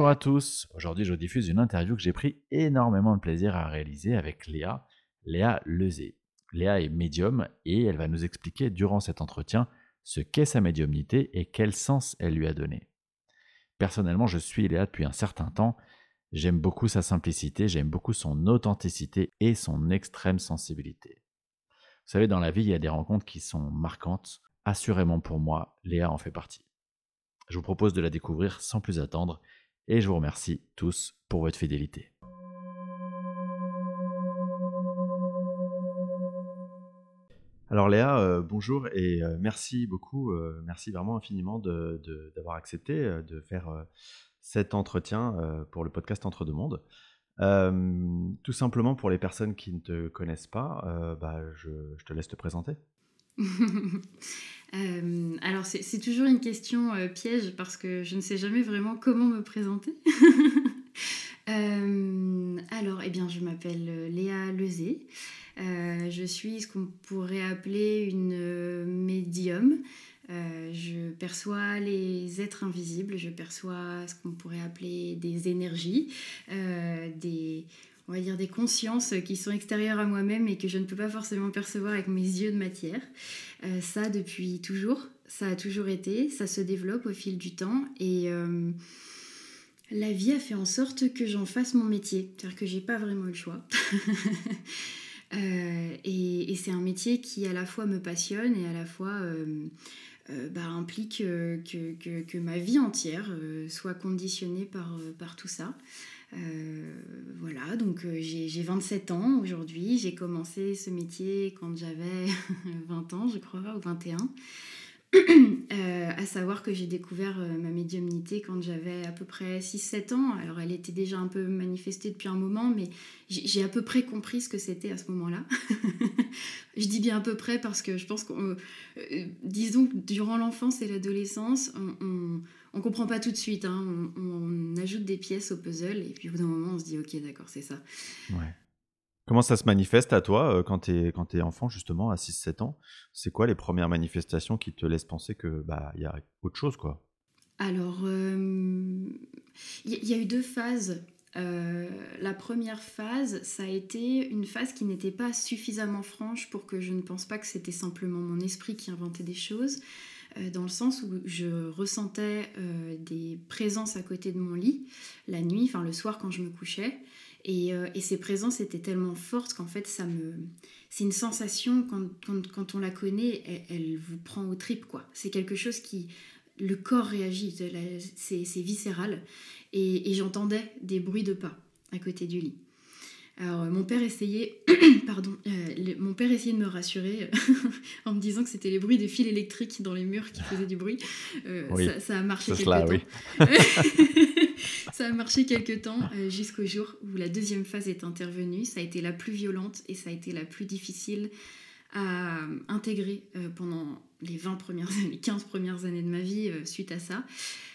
Bonjour à tous. Aujourd'hui, je diffuse une interview que j'ai pris énormément de plaisir à réaliser avec Léa, Léa Lezé. Léa est médium et elle va nous expliquer durant cet entretien ce qu'est sa médiumnité et quel sens elle lui a donné. Personnellement, je suis Léa depuis un certain temps. J'aime beaucoup sa simplicité, j'aime beaucoup son authenticité et son extrême sensibilité. Vous savez, dans la vie, il y a des rencontres qui sont marquantes. Assurément pour moi, Léa en fait partie. Je vous propose de la découvrir sans plus attendre et je vous remercie tous pour votre fidélité. Alors Léa, euh, bonjour et euh, merci beaucoup, euh, merci vraiment infiniment d'avoir accepté de faire cet entretien pour le podcast Entre deux mondes. tout simplement pour les personnes qui ne te connaissent pas, bah, je, te laisse te présenter. Euh, alors c'est toujours une question euh, piège parce que je ne sais jamais vraiment comment me présenter. Euh, alors, eh bien, je m'appelle Léa Lezé. je suis ce qu'on pourrait appeler une médium. je perçois les êtres invisibles, je perçois ce qu'on pourrait appeler des énergies, des, on va dire des consciences qui sont extérieures à moi-même et que je ne peux pas forcément percevoir avec mes yeux de matière. Euh, ça depuis toujours, ça a toujours été, ça se développe au fil du temps et euh, la vie a fait en sorte que j'en fasse mon métier, c'est-à-dire que j'ai pas vraiment le choix. Euh, et, c'est un métier qui à la fois me passionne et à la fois bah, implique que, ma vie entière soit conditionnée par tout ça. Euh, voilà, donc euh, j'ai 27 ans aujourd'hui. J'ai commencé ce métier quand j'avais 20 ans, je crois, ou 21. Euh, à savoir que j'ai découvert ma médiumnité quand j'avais à peu près 6-7 ans. Alors elle était déjà un peu manifestée depuis un moment, mais j'ai à peu près compris ce que c'était à ce moment-là. je dis bien à peu près parce que je pense que, disons que durant l'enfance et l'adolescence, on comprend pas tout de suite. Hein. On, ajoute des pièces au puzzle et puis au bout d'un moment, on se dit ok, d'accord, c'est ça. Ouais. Comment ça se manifeste à toi euh, quand tu es, quand es enfant, justement, à 6-7 ans? C'est quoi les premières manifestations qui te laissent penser que bah y a autre chose, quoi? Alors, il euh, y, a eu deux phases. Euh, la première phase, ça a été une phase qui n'était pas suffisamment franche pour que je ne pense pas que c'était simplement mon esprit qui inventait des choses. Euh, dans le sens où je ressentais euh, des présences à côté de mon lit la nuit, enfin le soir quand je me couchais. Et, euh, ces présences étaient tellement fortes qu'en fait, ça me... c'est une sensation, quand, on la connaît, elle, vous prend au trip, quoi. C'est quelque chose qui... Le corps réagit, c'est viscéral. et j'entendais des bruits de pas à côté du lit. Alors mon père essayait, pardon, euh, mon père essayait de me rassurer en me disant que c'était les bruits des fils électriques dans les murs qui faisaient du bruit. Euh, ça, a marché quelques temps. ça a marché quelques temps euh, jusqu'au jour où la deuxième phase est intervenue. Ça a été la plus violente et ça a été la plus difficile à intégrer pendant les 20 premières années, les 15 premières années de ma vie suite à ça.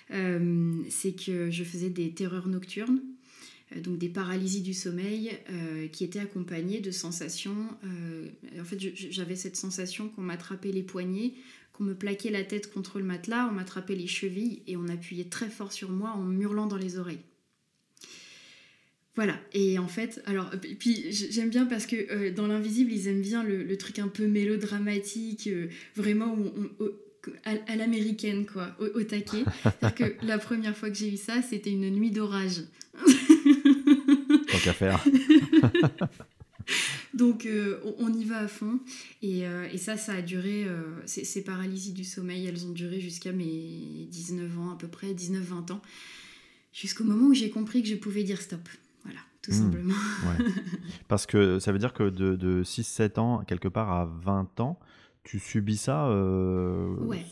C'est que je faisais des terreurs nocturnes euh, donc des paralysies du sommeil euh, qui étaient accompagnées de sensations. Euh, en fait, j'avais cette sensation qu'on m'attrapait les poignets, qu'on me plaquait la tête contre le matelas, on m'attrapait les chevilles et on appuyait très fort sur moi en hurlant dans les oreilles. Voilà, et en fait, alors, puis j'aime bien parce que dans l'invisible, ils aiment bien le, truc un peu mélodramatique, vraiment à, l'américaine, quoi, au, au taquet. C'est-à-dire que la première fois que j'ai eu ça, c'était une nuit d'orage. Qu'à faire. Donc euh, on, y va à fond. Et, euh, et ça, ça a duré, euh, ces, paralysies du sommeil, elles ont duré jusqu'à mes 19 ans à peu près, 19-20 ans. Jusqu'au moment où j'ai compris que je pouvais dire stop. Voilà, tout hmm. simplement. Parce que ça veut dire que de, de 6-7 ans, quelque part à 20 ans, tu subis ça ouais.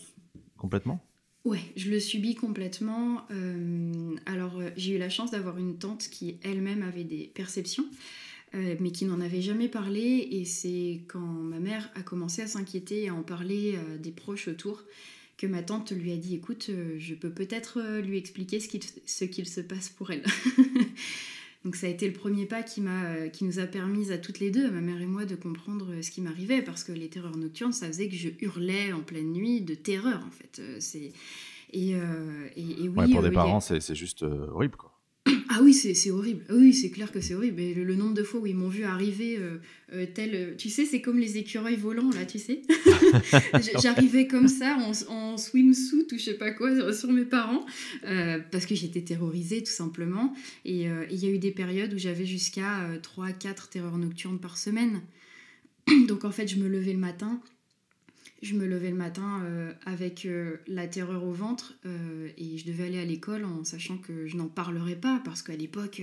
complètement? Ouais, je le subis complètement. Euh, alors, euh, j'ai eu la chance d'avoir une tante qui elle-même avait des perceptions, euh, mais qui n'en avait jamais parlé. Et c'est quand ma mère a commencé à s'inquiéter et à en parler des proches autour que ma tante lui a dit Écoute, je peux peut-être lui expliquer ce qu'il se passe pour elle. Donc ça a été le premier pas qui, m'a, qui nous a permis à toutes les deux, ma mère et moi, de comprendre ce qui m'arrivait, parce que les terreurs nocturnes, ça faisait que je hurlais en pleine nuit de terreur, en fait. C'est... Et, et, oui, pour des parents, c'est juste horrible, quoi. Ah oui, c'est horrible. Oui, c'est clair que c'est horrible. Et le, nombre de fois où ils m'ont vu arriver euh, euh, tel. Euh, tu sais, c'est comme les écureuils volants, là, tu sais. J'arrivais comme ça, en, swimsuit ou je sais pas quoi, sur, mes parents, parce que j'étais terrorisée, tout simplement. Et il y a eu des périodes où j'avais jusqu'à 3-4 terreurs nocturnes par semaine. Donc en fait, je me levais le matin je me levais le matin euh, avec euh, la terreur au ventre euh, et je devais aller à l'école en sachant que je n'en parlerais pas parce qu'à l'époque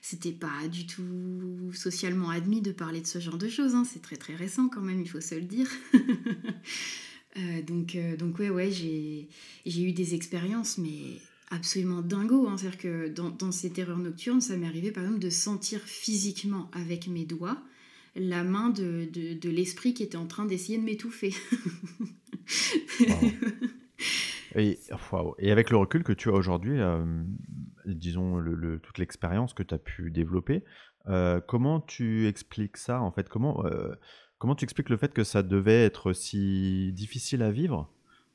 c'était pas du tout socialement admis de parler de ce genre de choses. Hein. C'est très très récent quand même, il faut se le dire. donc, donc ouais, ouais, j'ai, eu des expériences mais absolument dingo. Hein. C'est-à-dire que dans, dans ces terreurs nocturnes, ça m'est arrivé par exemple de sentir physiquement avec mes doigts la main de, de, l'esprit qui était en train d'essayer de m'étouffer. Et, avec le recul que tu as aujourd'hui, euh, disons toute l'expérience que tu as pu développer, euh, comment tu expliques ça en fait? Comment, euh, comment tu expliques le fait que ça devait être si difficile à vivre?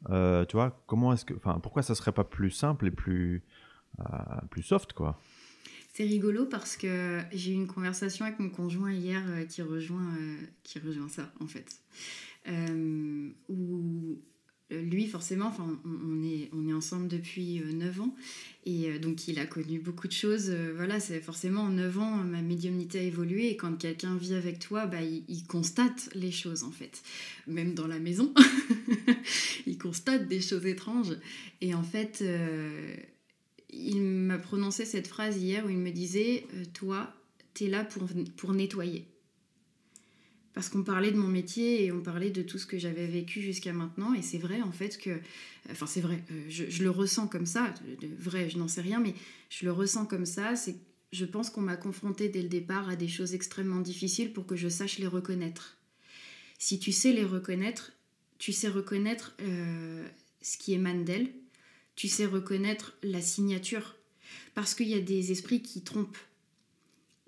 Tu vois, comment est-ce que, pourquoi ça serait pas plus simple et plus, plus soft quoi? C'est rigolo parce que j'ai eu une conversation avec mon conjoint hier euh, qui, rejoint, euh, qui rejoint ça, en fait. Euh, où lui, forcément, on, est, on est ensemble depuis 9 ans et donc il a connu beaucoup de choses. voilà, c'est forcément en 9 ans, ma médiumnité a évolué et quand quelqu'un vit avec toi, bah, il, constate les choses en fait. Même dans la maison, il constate des choses étranges. Et en fait, il m'a prononcé cette phrase hier où il me disait euh, Toi, tu es là pour, pour nettoyer. Parce qu'on parlait de mon métier et on parlait de tout ce que j'avais vécu jusqu'à maintenant. Et c'est vrai, en fait, que. Enfin, c'est vrai, euh, je, le ressens comme ça. De, vrai, je n'en sais rien, mais je le ressens comme ça. C'est je pense qu'on m'a confronté dès le départ à des choses extrêmement difficiles pour que je sache les reconnaître. Si tu sais les reconnaître, tu sais reconnaître euh, ce qui émane d'elle, tu sais reconnaître la signature. Parce qu'il y a des esprits qui trompent.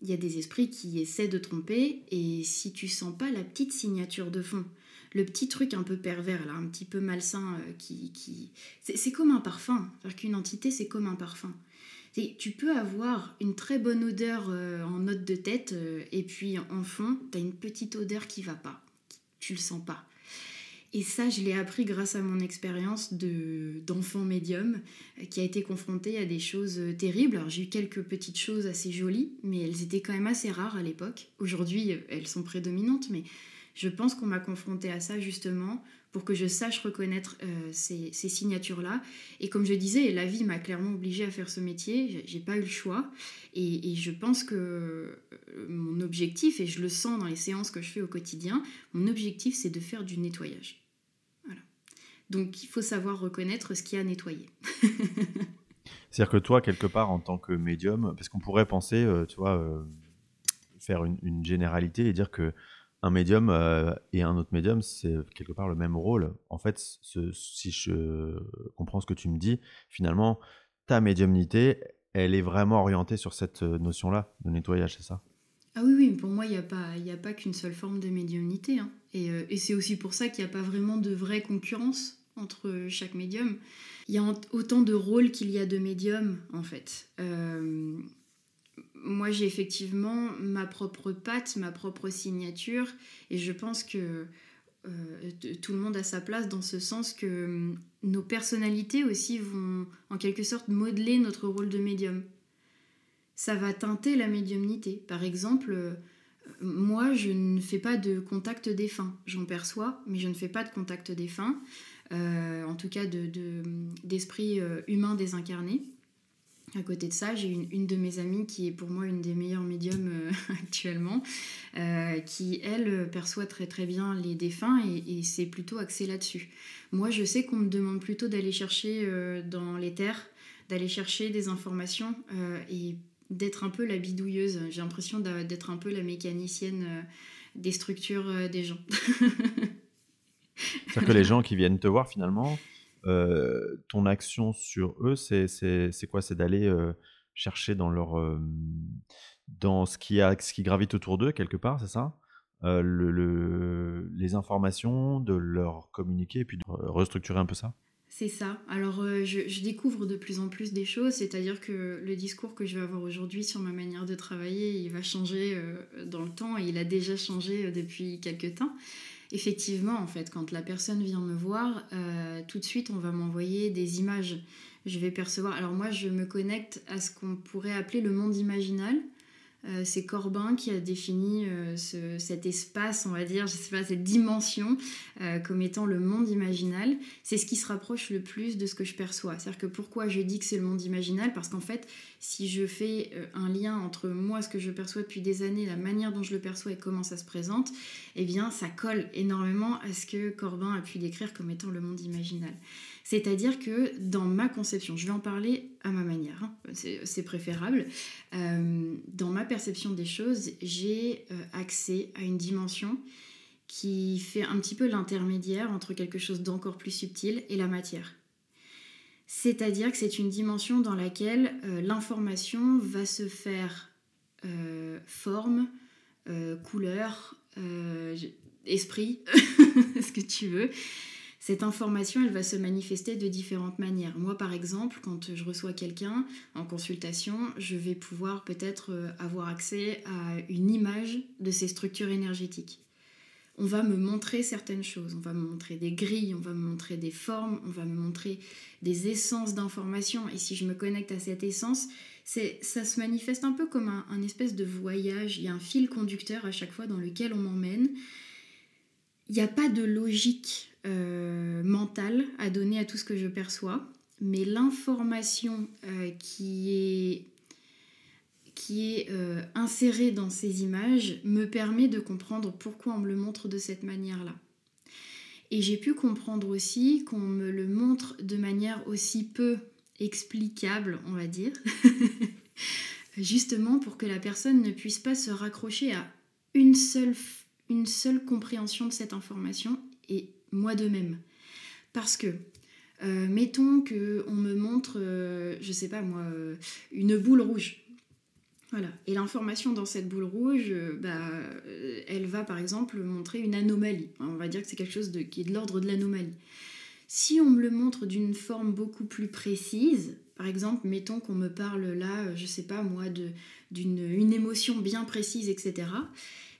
Il y a des esprits qui essaient de tromper, et si tu sens pas la petite signature de fond, le petit truc un peu pervers, là, un petit peu malsain, euh, qui, qui... c'est comme un parfum. C'est-à-dire qu'une entité, c'est comme un parfum. Tu peux avoir une très bonne odeur euh, en note de tête, euh, et puis en fond, tu as une petite odeur qui va pas. Tu le sens pas. Et ça, je l'ai appris grâce à mon expérience d'enfant médium euh, qui a été confronté à des choses euh, terribles. Alors j'ai eu quelques petites choses assez jolies, mais elles étaient quand même assez rares à l'époque. Aujourd'hui, euh, elles sont prédominantes, mais je pense qu'on m'a confronté à ça justement pour que je sache reconnaître ces, signatures-là. Et comme je disais, la vie m'a clairement obligée à faire ce métier, j'ai pas eu le choix. Et, je pense que mon objectif, et je le sens dans les séances que je fais au quotidien, mon objectif c'est de faire du nettoyage. Donc il faut savoir reconnaître ce qui a nettoyé. C'est-à-dire que toi, quelque part, en tant que médium, parce qu'on pourrait penser, euh, tu vois, euh, faire une, généralité et dire que un médium euh, et un autre médium, c'est quelque part le même rôle. En fait, si je comprends ce que tu me dis, finalement, ta médiumnité, elle est vraiment orientée sur cette notion-là de nettoyage, c'est ça? Ah oui, oui, pour moi, il n'y a pas, a pas qu'une seule forme de médiumnité. Hein. Et, et c'est aussi pour ça qu'il n'y a pas vraiment de vraie concurrence entre chaque médium. Il y a autant de rôles qu'il y a de médiums, en fait. Euh, moi, j'ai effectivement ma propre patte, ma propre signature, et je pense que euh, tout le monde a sa place dans ce sens que hum, nos personnalités aussi vont en quelque sorte modeler notre rôle de médium. Ça va teinter la médiumnité. Par exemple, euh, moi, je ne fais pas de contact défunt. J'en perçois, mais je ne fais pas de contact défunt. Euh, en tout cas d'esprit de, euh, humain désincarné. À côté de ça, j'ai une, de mes amies qui est pour moi une des meilleures médiums euh, actuellement, qui, elle, perçoit très très bien les défunts et, et c'est plutôt axé là-dessus. Moi, je sais qu'on me demande plutôt d'aller chercher dans les terres, d'aller chercher des informations et d'être un peu la bidouilleuse. J'ai l'impression d'être un peu la mécanicienne des structures des gens. C'est-à-dire que les gens qui viennent te voir, finalement, euh, ton action sur eux, c'est quoi? C'est d'aller euh, chercher dans leur euh, dans ce qui a ce qui gravite autour d'eux quelque part, c'est ça? Le, les informations, de leur communiquer et puis de restructurer un peu ça? C'est ça. Alors, euh, je, découvre de plus en plus des choses, c'est-à-dire que le discours que je vais avoir aujourd'hui sur ma manière de travailler, il va changer dans le temps et il a déjà changé depuis quelques temps. Effectivement, en fait, quand la personne vient me voir, tout de suite, on va m'envoyer des images. Je vais percevoir. Alors, moi, je me connecte à ce qu'on pourrait appeler le monde imaginal. Euh, c'est Corbin qui a défini euh, cet espace, on va dire, je sais pas, cette dimension euh, comme étant le monde imaginal. C'est ce qui se rapproche le plus de ce que je perçois. C'est-à-dire que pourquoi je dis que c'est le monde imaginal? Parce qu'en fait, si je fais un lien entre moi, ce que je perçois depuis des années, la manière dont je le perçois et comment ça se présente, eh bien, ça colle énormément à ce que Corbin a pu décrire comme étant le monde imaginal. C'est-à-dire que dans ma conception, je vais en parler à ma manière, hein, c'est préférable, euh, dans ma perception des choses, j'ai euh, accès à une dimension qui fait un petit peu l'intermédiaire entre quelque chose d'encore plus subtil et la matière. C'est-à-dire que c'est une dimension dans laquelle euh, l'information va se faire forme, couleur, esprit, ce que tu veux, cette information, elle va se manifester de différentes manières. Moi, par exemple, quand je reçois quelqu'un en consultation, je vais pouvoir peut-être euh, avoir accès à une image de ces structures énergétiques. On va me montrer certaines choses, on va me montrer des grilles, on va me montrer des formes, on va me montrer des essences d'informations. Et si je me connecte à cette essence, ça se manifeste un peu comme un, un espèce de voyage. Il y a un fil conducteur à chaque fois dans lequel on m'emmène. Il n'y a pas de logique euh, mentale à donner à tout ce que je perçois, mais l'information euh, qui est, qui est euh, insérée dans ces images me permet de comprendre pourquoi on me le montre de cette manière-là. Et j'ai pu comprendre aussi qu'on me le montre de manière aussi peu explicable, on va dire, justement pour que la personne ne puisse pas se raccrocher à une seule, une seule compréhension de cette information et moi de même. Parce que, euh, mettons qu'on me montre, euh, je sais pas moi, euh, une boule rouge. Voilà. Et l'information dans cette boule rouge, bah, elle va par exemple montrer une anomalie. On va dire que c'est quelque chose de, qui est de l'ordre de l'anomalie. Si on me le montre d'une forme beaucoup plus précise, par exemple, mettons qu'on me parle là, je sais pas moi, d'une une émotion bien précise, etc.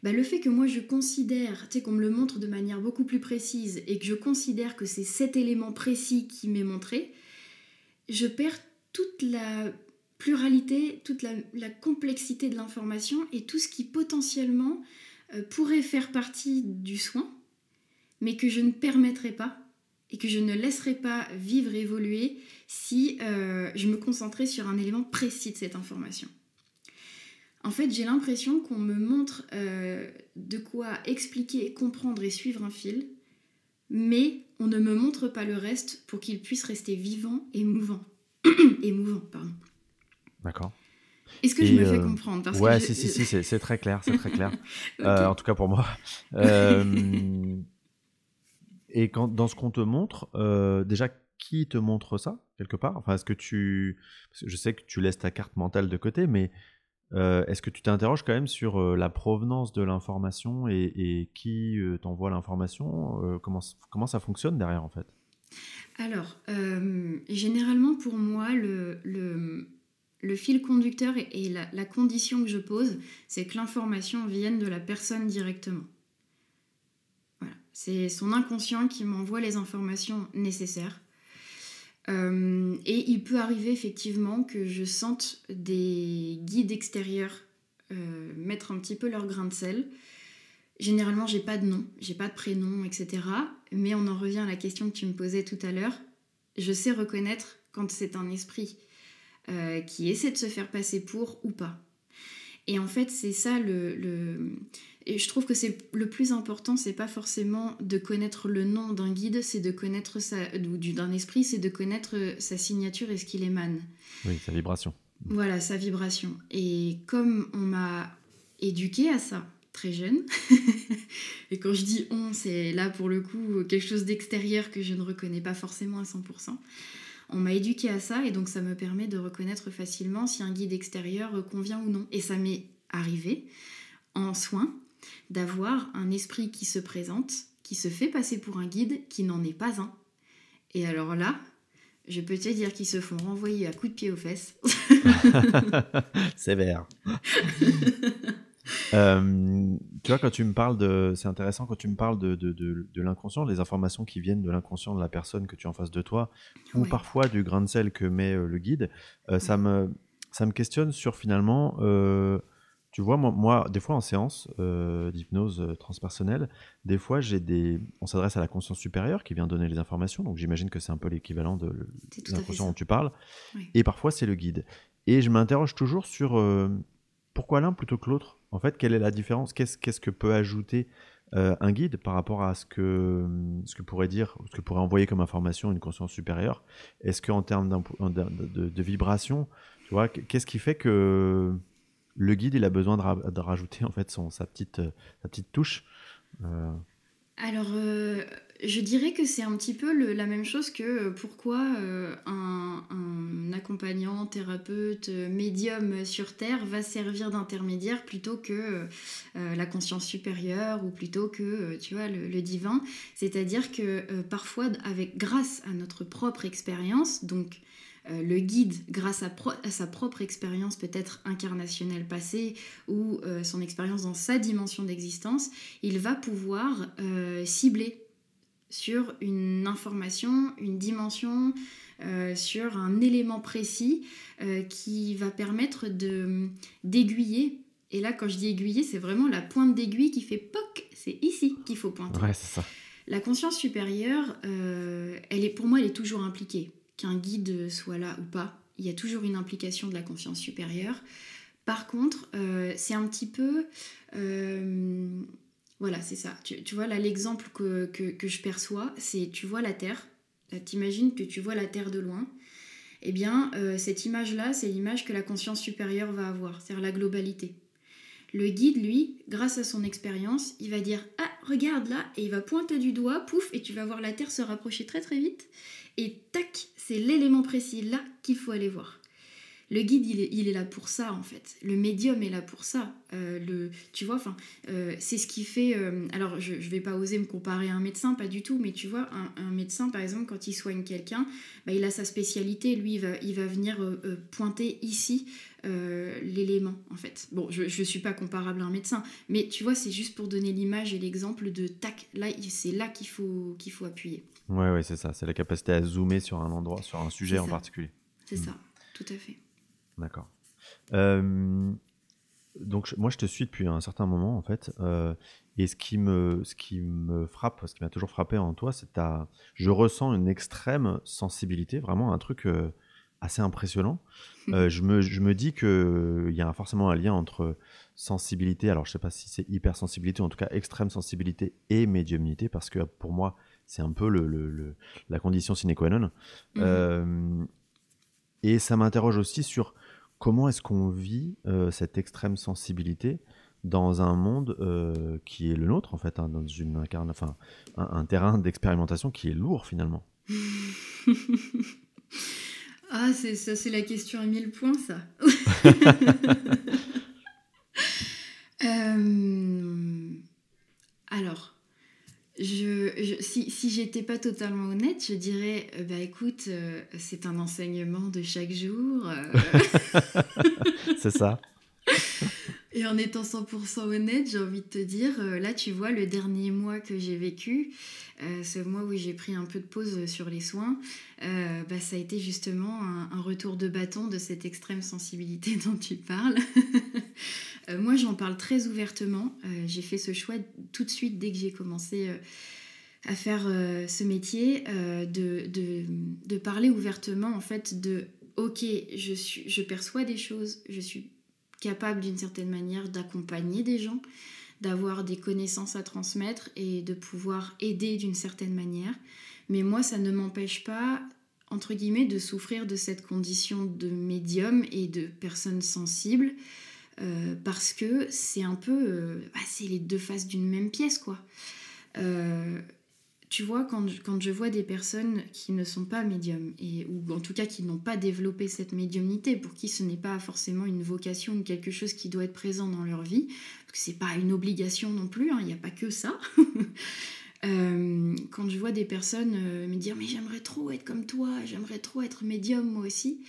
Bah, le fait que moi je considère, tu sais, qu'on me le montre de manière beaucoup plus précise et que je considère que c'est cet élément précis qui m'est montré, je perds toute la pluralité, toute la, complexité de l'information et tout ce qui potentiellement euh, pourrait faire partie du soin, mais que je ne permettrai pas et que je ne laisserai pas vivre, évoluer si euh, je me concentrais sur un élément précis de cette information. En fait, j'ai l'impression qu'on me montre euh, de quoi expliquer, comprendre et suivre un fil, mais on ne me montre pas le reste pour qu'il puisse rester vivant et mouvant. et mouvant, pardon. D'accord. Est-ce que je me fais euh, comprendre? Parce Ouais, si, si, si, c'est très clair, c'est très clair. Euh, en tout cas pour moi. et quand, dans ce qu'on te montre, déjà, qui te montre ça, quelque part? Enfin, est-ce que tu... je sais que tu laisses ta carte mentale de côté, mais euh, est-ce que tu t'interroges quand même sur euh, la provenance de l'information et, qui euh, t'envoie l'information comment, ça fonctionne derrière en fait? Alors, généralement pour moi, le, fil conducteur et, la, condition que je pose, c'est que l'information vienne de la personne directement. C'est son inconscient qui m'envoie les informations nécessaires. Euh, et il peut arriver effectivement que je sente des guides extérieurs euh, mettre un petit peu leur grain de sel. Généralement, j'ai pas de nom, j'ai pas de prénom, etc. Mais on en revient à la question que tu me posais tout à l'heure. Je sais reconnaître quand c'est un esprit euh, qui essaie de se faire passer pour ou pas. Et en fait, c'est ça le, et je trouve que c'est le plus important, c'est pas forcément de connaître le nom d'un guide, c'est de connaître sa, ou d'un esprit, c'est de connaître sa signature et ce qu'il émane. Oui, sa vibration. Voilà, sa vibration. Et comme on m'a éduqué à ça très jeune, et quand je dis on, c'est là pour le coup quelque chose d'extérieur que je ne reconnais pas forcément à 100%. On m'a éduqué à ça et donc ça me permet de reconnaître facilement si un guide extérieur convient ou non. Et ça m'est arrivé en soins d'avoir un esprit qui se présente, qui se fait passer pour un guide, qui n'en est pas un. Et alors là, je peux te dire qu'ils se font renvoyer à coups de pied aux fesses. Sévère. Euh, tu vois, quand tu me parles de. C'est intéressant quand tu me parles de, de, de, l'inconscient, les informations qui viennent de l'inconscient de la personne que tu as en face de toi, ou parfois du grain de sel que met euh, le guide, euh, ça, me, ça me questionne sur finalement. Tu vois, moi, moi, des fois en séance d'hypnose transpersonnelle, des fois, j'ai des. On s'adresse à la conscience supérieure qui vient donner les informations, donc j'imagine que c'est un peu l'équivalent de l'inconscient dont tu parles. Et parfois, c'est le guide. Et je m'interroge toujours sur pourquoi l'un plutôt que l'autre? En fait, quelle est la différence? Qu'est-ce que peut ajouter euh, un guide par rapport à ce que, ce que pourrait dire, ce que pourrait envoyer comme information une conscience supérieure? Est-ce qu'en termes de, de, vibration, tu vois, qu'est-ce qui fait que le guide il a besoin de, rajouter en fait son, sa, petite, sa petite touche euh? Alors, euh, je dirais que c'est un petit peu la même chose que euh, pourquoi euh, un, accompagnant, thérapeute, euh, médium sur Terre va servir d'intermédiaire plutôt que la conscience supérieure ou plutôt que tu vois le, divin. C'est-à-dire que parfois, avec grâce à notre propre expérience, donc le guide, grâce à, sa propre expérience peut-être incarnationnelle passée ou son expérience dans sa dimension d'existence, il va pouvoir cibler sur une information, une dimension, euh, sur un élément précis euh, qui va permettre de d'aiguiller. Et là, quand je dis aiguiller, c'est vraiment la pointe d'aiguille qui fait poc. C'est ici qu'il faut pointer. Ouais, c'est ça. La conscience supérieure, euh, elle est, pour moi, elle est toujours impliquée. Qu'un guide soit là ou pas, il y a toujours une implication de la conscience supérieure. Par contre, c'est un petit peu voilà, c'est ça. Tu, vois, là, l'exemple que, je perçois, c'est tu vois la Terre. T'imagines que tu vois la Terre de loin. Eh bien, euh, cette image-là, c'est l'image que la conscience supérieure va avoir, c'est-à-dire la globalité. Le guide, lui, grâce à son expérience, il va dire Ah, regarde là, et il va pointer du doigt, pouf, et tu vas voir la Terre se rapprocher très très vite. Et tac, c'est l'élément précis là qu'il faut aller voir. Le guide, il est, là pour ça, en fait. Le médium est là pour ça. Euh, le, tu vois, euh, c'est ce qui fait. Euh, alors, je ne vais pas oser me comparer à un médecin, pas du tout, mais tu vois, un, médecin, par exemple, quand il soigne quelqu'un, bah, il a sa spécialité. Lui, il va, il va venir pointer ici l'élément, en fait. Bon, je ne suis pas comparable à un médecin, mais tu vois, c'est juste pour donner l'image et l'exemple de tac, là, c'est là qu'il faut, qu'il faut appuyer. Ouais, ouais, c'est ça. C'est la capacité à zoomer sur un endroit, sur un sujet en particulier. C'est ça, tout à fait. D'accord. Euh, donc moi je te suis depuis un certain moment en fait, euh, et ce qui me ce qui me frappe, ce qui m'a toujours frappé en toi, c'est ta, je ressens une extrême sensibilité, vraiment un truc euh, assez impressionnant. je me je me dis que il y a forcément un lien entre sensibilité, alors je sais pas si c'est hypersensibilité, en tout cas extrême sensibilité et médiumnité, parce que pour moi c'est un peu le, le, la condition sine qua non. Mmh et ça m'interroge aussi sur comment est-ce qu'on vit euh, cette extrême sensibilité dans un monde euh, qui est le nôtre, en fait, hein, dans une enfin, un, terrain d'expérimentation qui est lourd finalement Ah, c'est, ça, c'est la question à mille points, ça. Euh, alors, je, si, si j'étais pas totalement honnête, je dirais euh, bah écoute, euh, c'est un enseignement de chaque jour. C'est ça. Et en étant 100% honnête, j'ai envie de te dire, là tu vois, le dernier mois que j'ai vécu, ce mois où j'ai pris un peu de pause sur les soins, bah, ça a été justement un, retour de bâton de cette extrême sensibilité dont tu parles. Euh, moi, j'en parle très ouvertement. Euh, j'ai fait ce choix tout de suite dès que j'ai commencé euh, à faire ce métier, de, de, parler ouvertement en fait de ok, je, suis, je perçois des choses, je suis capable d'une certaine manière d'accompagner des gens, d'avoir des connaissances à transmettre et de pouvoir aider d'une certaine manière. Mais moi, ça ne m'empêche pas, entre guillemets, de souffrir de cette condition de médium et de personne sensible. Euh, parce que c'est un peu, euh, bah, c'est les deux faces d'une même pièce, quoi. Euh, tu vois, quand je, quand je vois des personnes qui ne sont pas médiums, et, ou en tout cas qui n'ont pas développé cette médiumnité, pour qui ce n'est pas forcément une vocation ou quelque chose qui doit être présent dans leur vie, parce que c'est pas une obligation non plus, hein, il n'y a pas que ça. quand je vois des personnes me dire mais j'aimerais trop être comme toi, j'aimerais trop être médium moi aussi,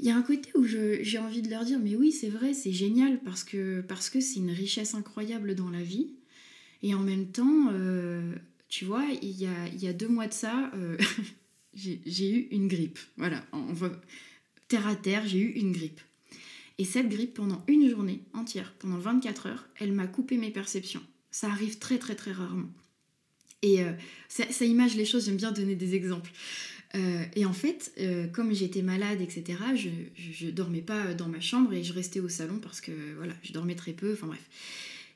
il y a un côté où j'ai envie de leur dire mais oui c'est vrai c'est génial parce que parce que c'est une richesse incroyable dans la vie et en même temps euh, tu vois il y a, deux mois de ça euh, j'ai eu une grippe voilà terre à terre j'ai eu une grippe et cette grippe pendant une journée entière pendant 24 heures elle m'a coupé mes perceptions ça arrive très très très rarement et euh, ça, image les choses j'aime bien donner des exemples euh, et en fait, comme j'étais malade, etc., je, je, dormais pas dans ma chambre et je restais au salon parce que voilà, je dormais très peu, enfin bref.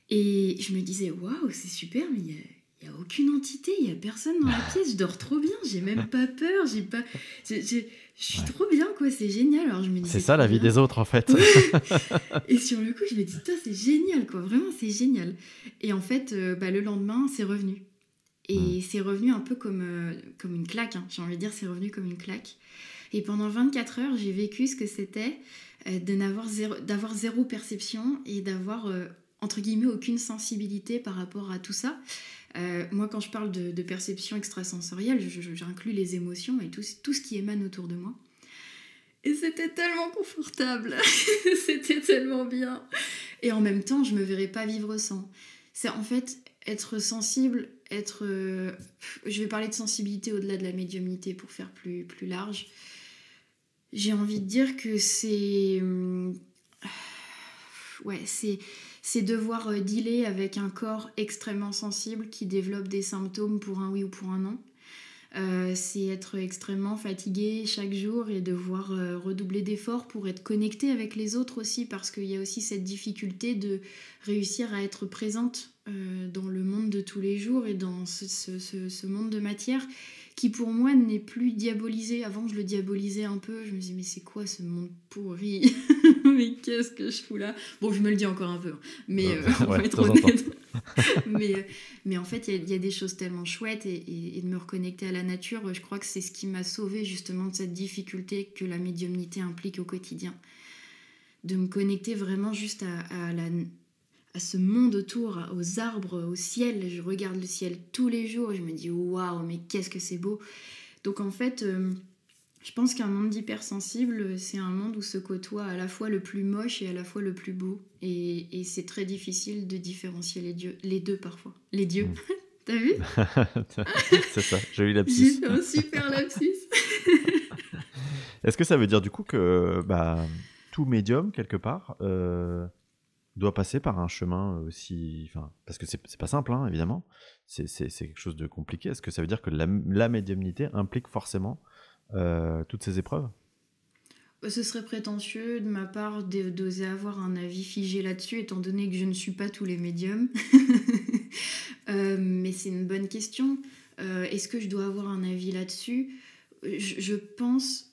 Et je me disais, waouh, c'est super, mais il n'y a, aucune entité, il n'y a personne dans la pièce, je dors trop bien, j'ai même pas peur, j'ai pas. Je, suis trop bien, quoi, c'est génial. Alors je me C'est ça la vie des autres, en fait. et sur le coup, je me dis, c'est génial, quoi, vraiment, c'est génial. Et en fait, euh, bah, le lendemain, c'est revenu. Et hmm. c'est revenu un peu comme, euh, comme une claque, hein. j'ai envie de dire, c'est revenu comme une claque. Et pendant 24 heures, j'ai vécu ce que c'était euh, d'avoir zéro, zéro, perception et d'avoir, entre guillemets, aucune sensibilité par rapport à tout ça. Moi, quand je parle de, perception extrasensorielle, j'inclus les émotions et tout, tout ce qui émane autour de moi. Et c'était tellement confortable, c'était tellement bien. Et en même temps, je me verrais pas vivre sans. C'est en fait être sensible, être... Euh, je vais parler de sensibilité au-delà de la médiumnité pour faire plus, plus large. J'ai envie de dire que c'est... Euh, ouais, c'est c'est devoir euh, dealer avec un corps extrêmement sensible qui développe des symptômes pour un oui ou pour un non. c'est être extrêmement fatigué chaque jour et devoir redoubler d'efforts pour être connecté avec les autres aussi, parce qu'il y a aussi cette difficulté de réussir à être présente euh, dans le monde de tous les jours et dans ce, monde de matière qui pour moi n'est plus diabolisé. Avant je le diabolisais un peu, je me disais mais c'est quoi ce monde pourri? Mais qu'est-ce que je fous là? Bon je me le dis encore un peu, hein. mais euh, être honnête. mais, euh, mais en fait il y, a des choses tellement chouettes et, de me reconnecter à la nature, je crois que c'est ce qui m'a sauvé justement de cette difficulté que la médiumnité implique au quotidien. De me connecter vraiment juste à, à la à ce monde autour, aux arbres, au ciel. Je regarde le ciel tous les jours je me dis waouh, mais qu'est-ce que c'est beau. Donc en fait, euh, je pense qu'un monde d'hypersensibles, c'est un monde où se côtoie à la fois le plus moche et à la fois le plus beau. Et, c'est très difficile de différencier les, dieux, les deux parfois. Les dieux. Hmm. T'as vu C'est ça, j'ai eu lapsus. J'ai fait un super lapsus. Est-ce que ça veut dire du coup que bah, tout médium, quelque part, euh, doit passer par un chemin aussi. Enfin, parce que c'est pas simple, hein, évidemment. C'est quelque chose de compliqué. Est-ce que ça veut dire que la, médiumnité implique forcément toutes ces épreuves bah, ce serait prétentieux de ma part d'oser avoir un avis figé là-dessus, étant donné que je ne suis pas tous les médiums. Euh, mais c'est une bonne question. Euh, est-ce que je dois avoir un avis là-dessus? Je, pense.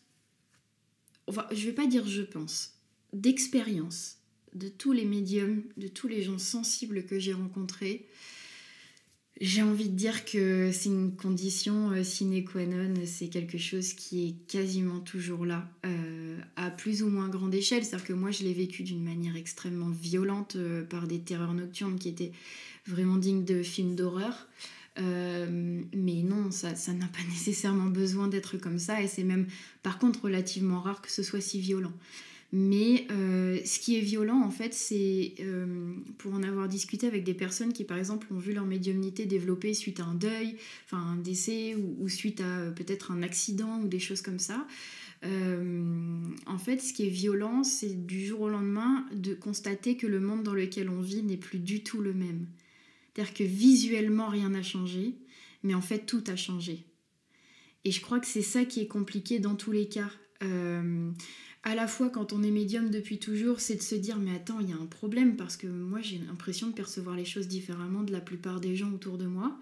Enfin, je vais pas dire je pense. D'expérience, de tous les médiums, de tous les gens sensibles que j'ai rencontrés, j'ai envie de dire que c'est une condition euh, sine qua non, c'est quelque chose qui est quasiment toujours là, euh, à plus ou moins grande échelle. C'est-à-dire que moi, je l'ai vécu d'une manière extrêmement violente euh, par des terreurs nocturnes qui étaient vraiment dignes de films d'horreur. mais non, ça n'a pas nécessairement besoin d'être comme ça, et c'est même par contre relativement rare que ce soit si violent. Mais euh, ce qui est violent, en fait, c'est euh, pour en avoir discuté avec des personnes qui, par exemple, ont vu leur médiumnité développer suite à un deuil, enfin un décès ou, suite à euh, peut-être un accident ou des choses comme ça. en fait, ce qui est violent, c'est du jour au lendemain de constater que le monde dans lequel on vit n'est plus du tout le même. C'est-à-dire que visuellement, rien n'a changé, mais en fait, tout a changé. Et je crois que c'est ça qui est compliqué dans tous les cas à la fois quand on est médium depuis toujours, c'est de se dire mais attends, il y a un problème parce que moi j'ai l'impression de percevoir les choses différemment de la plupart des gens autour de moi.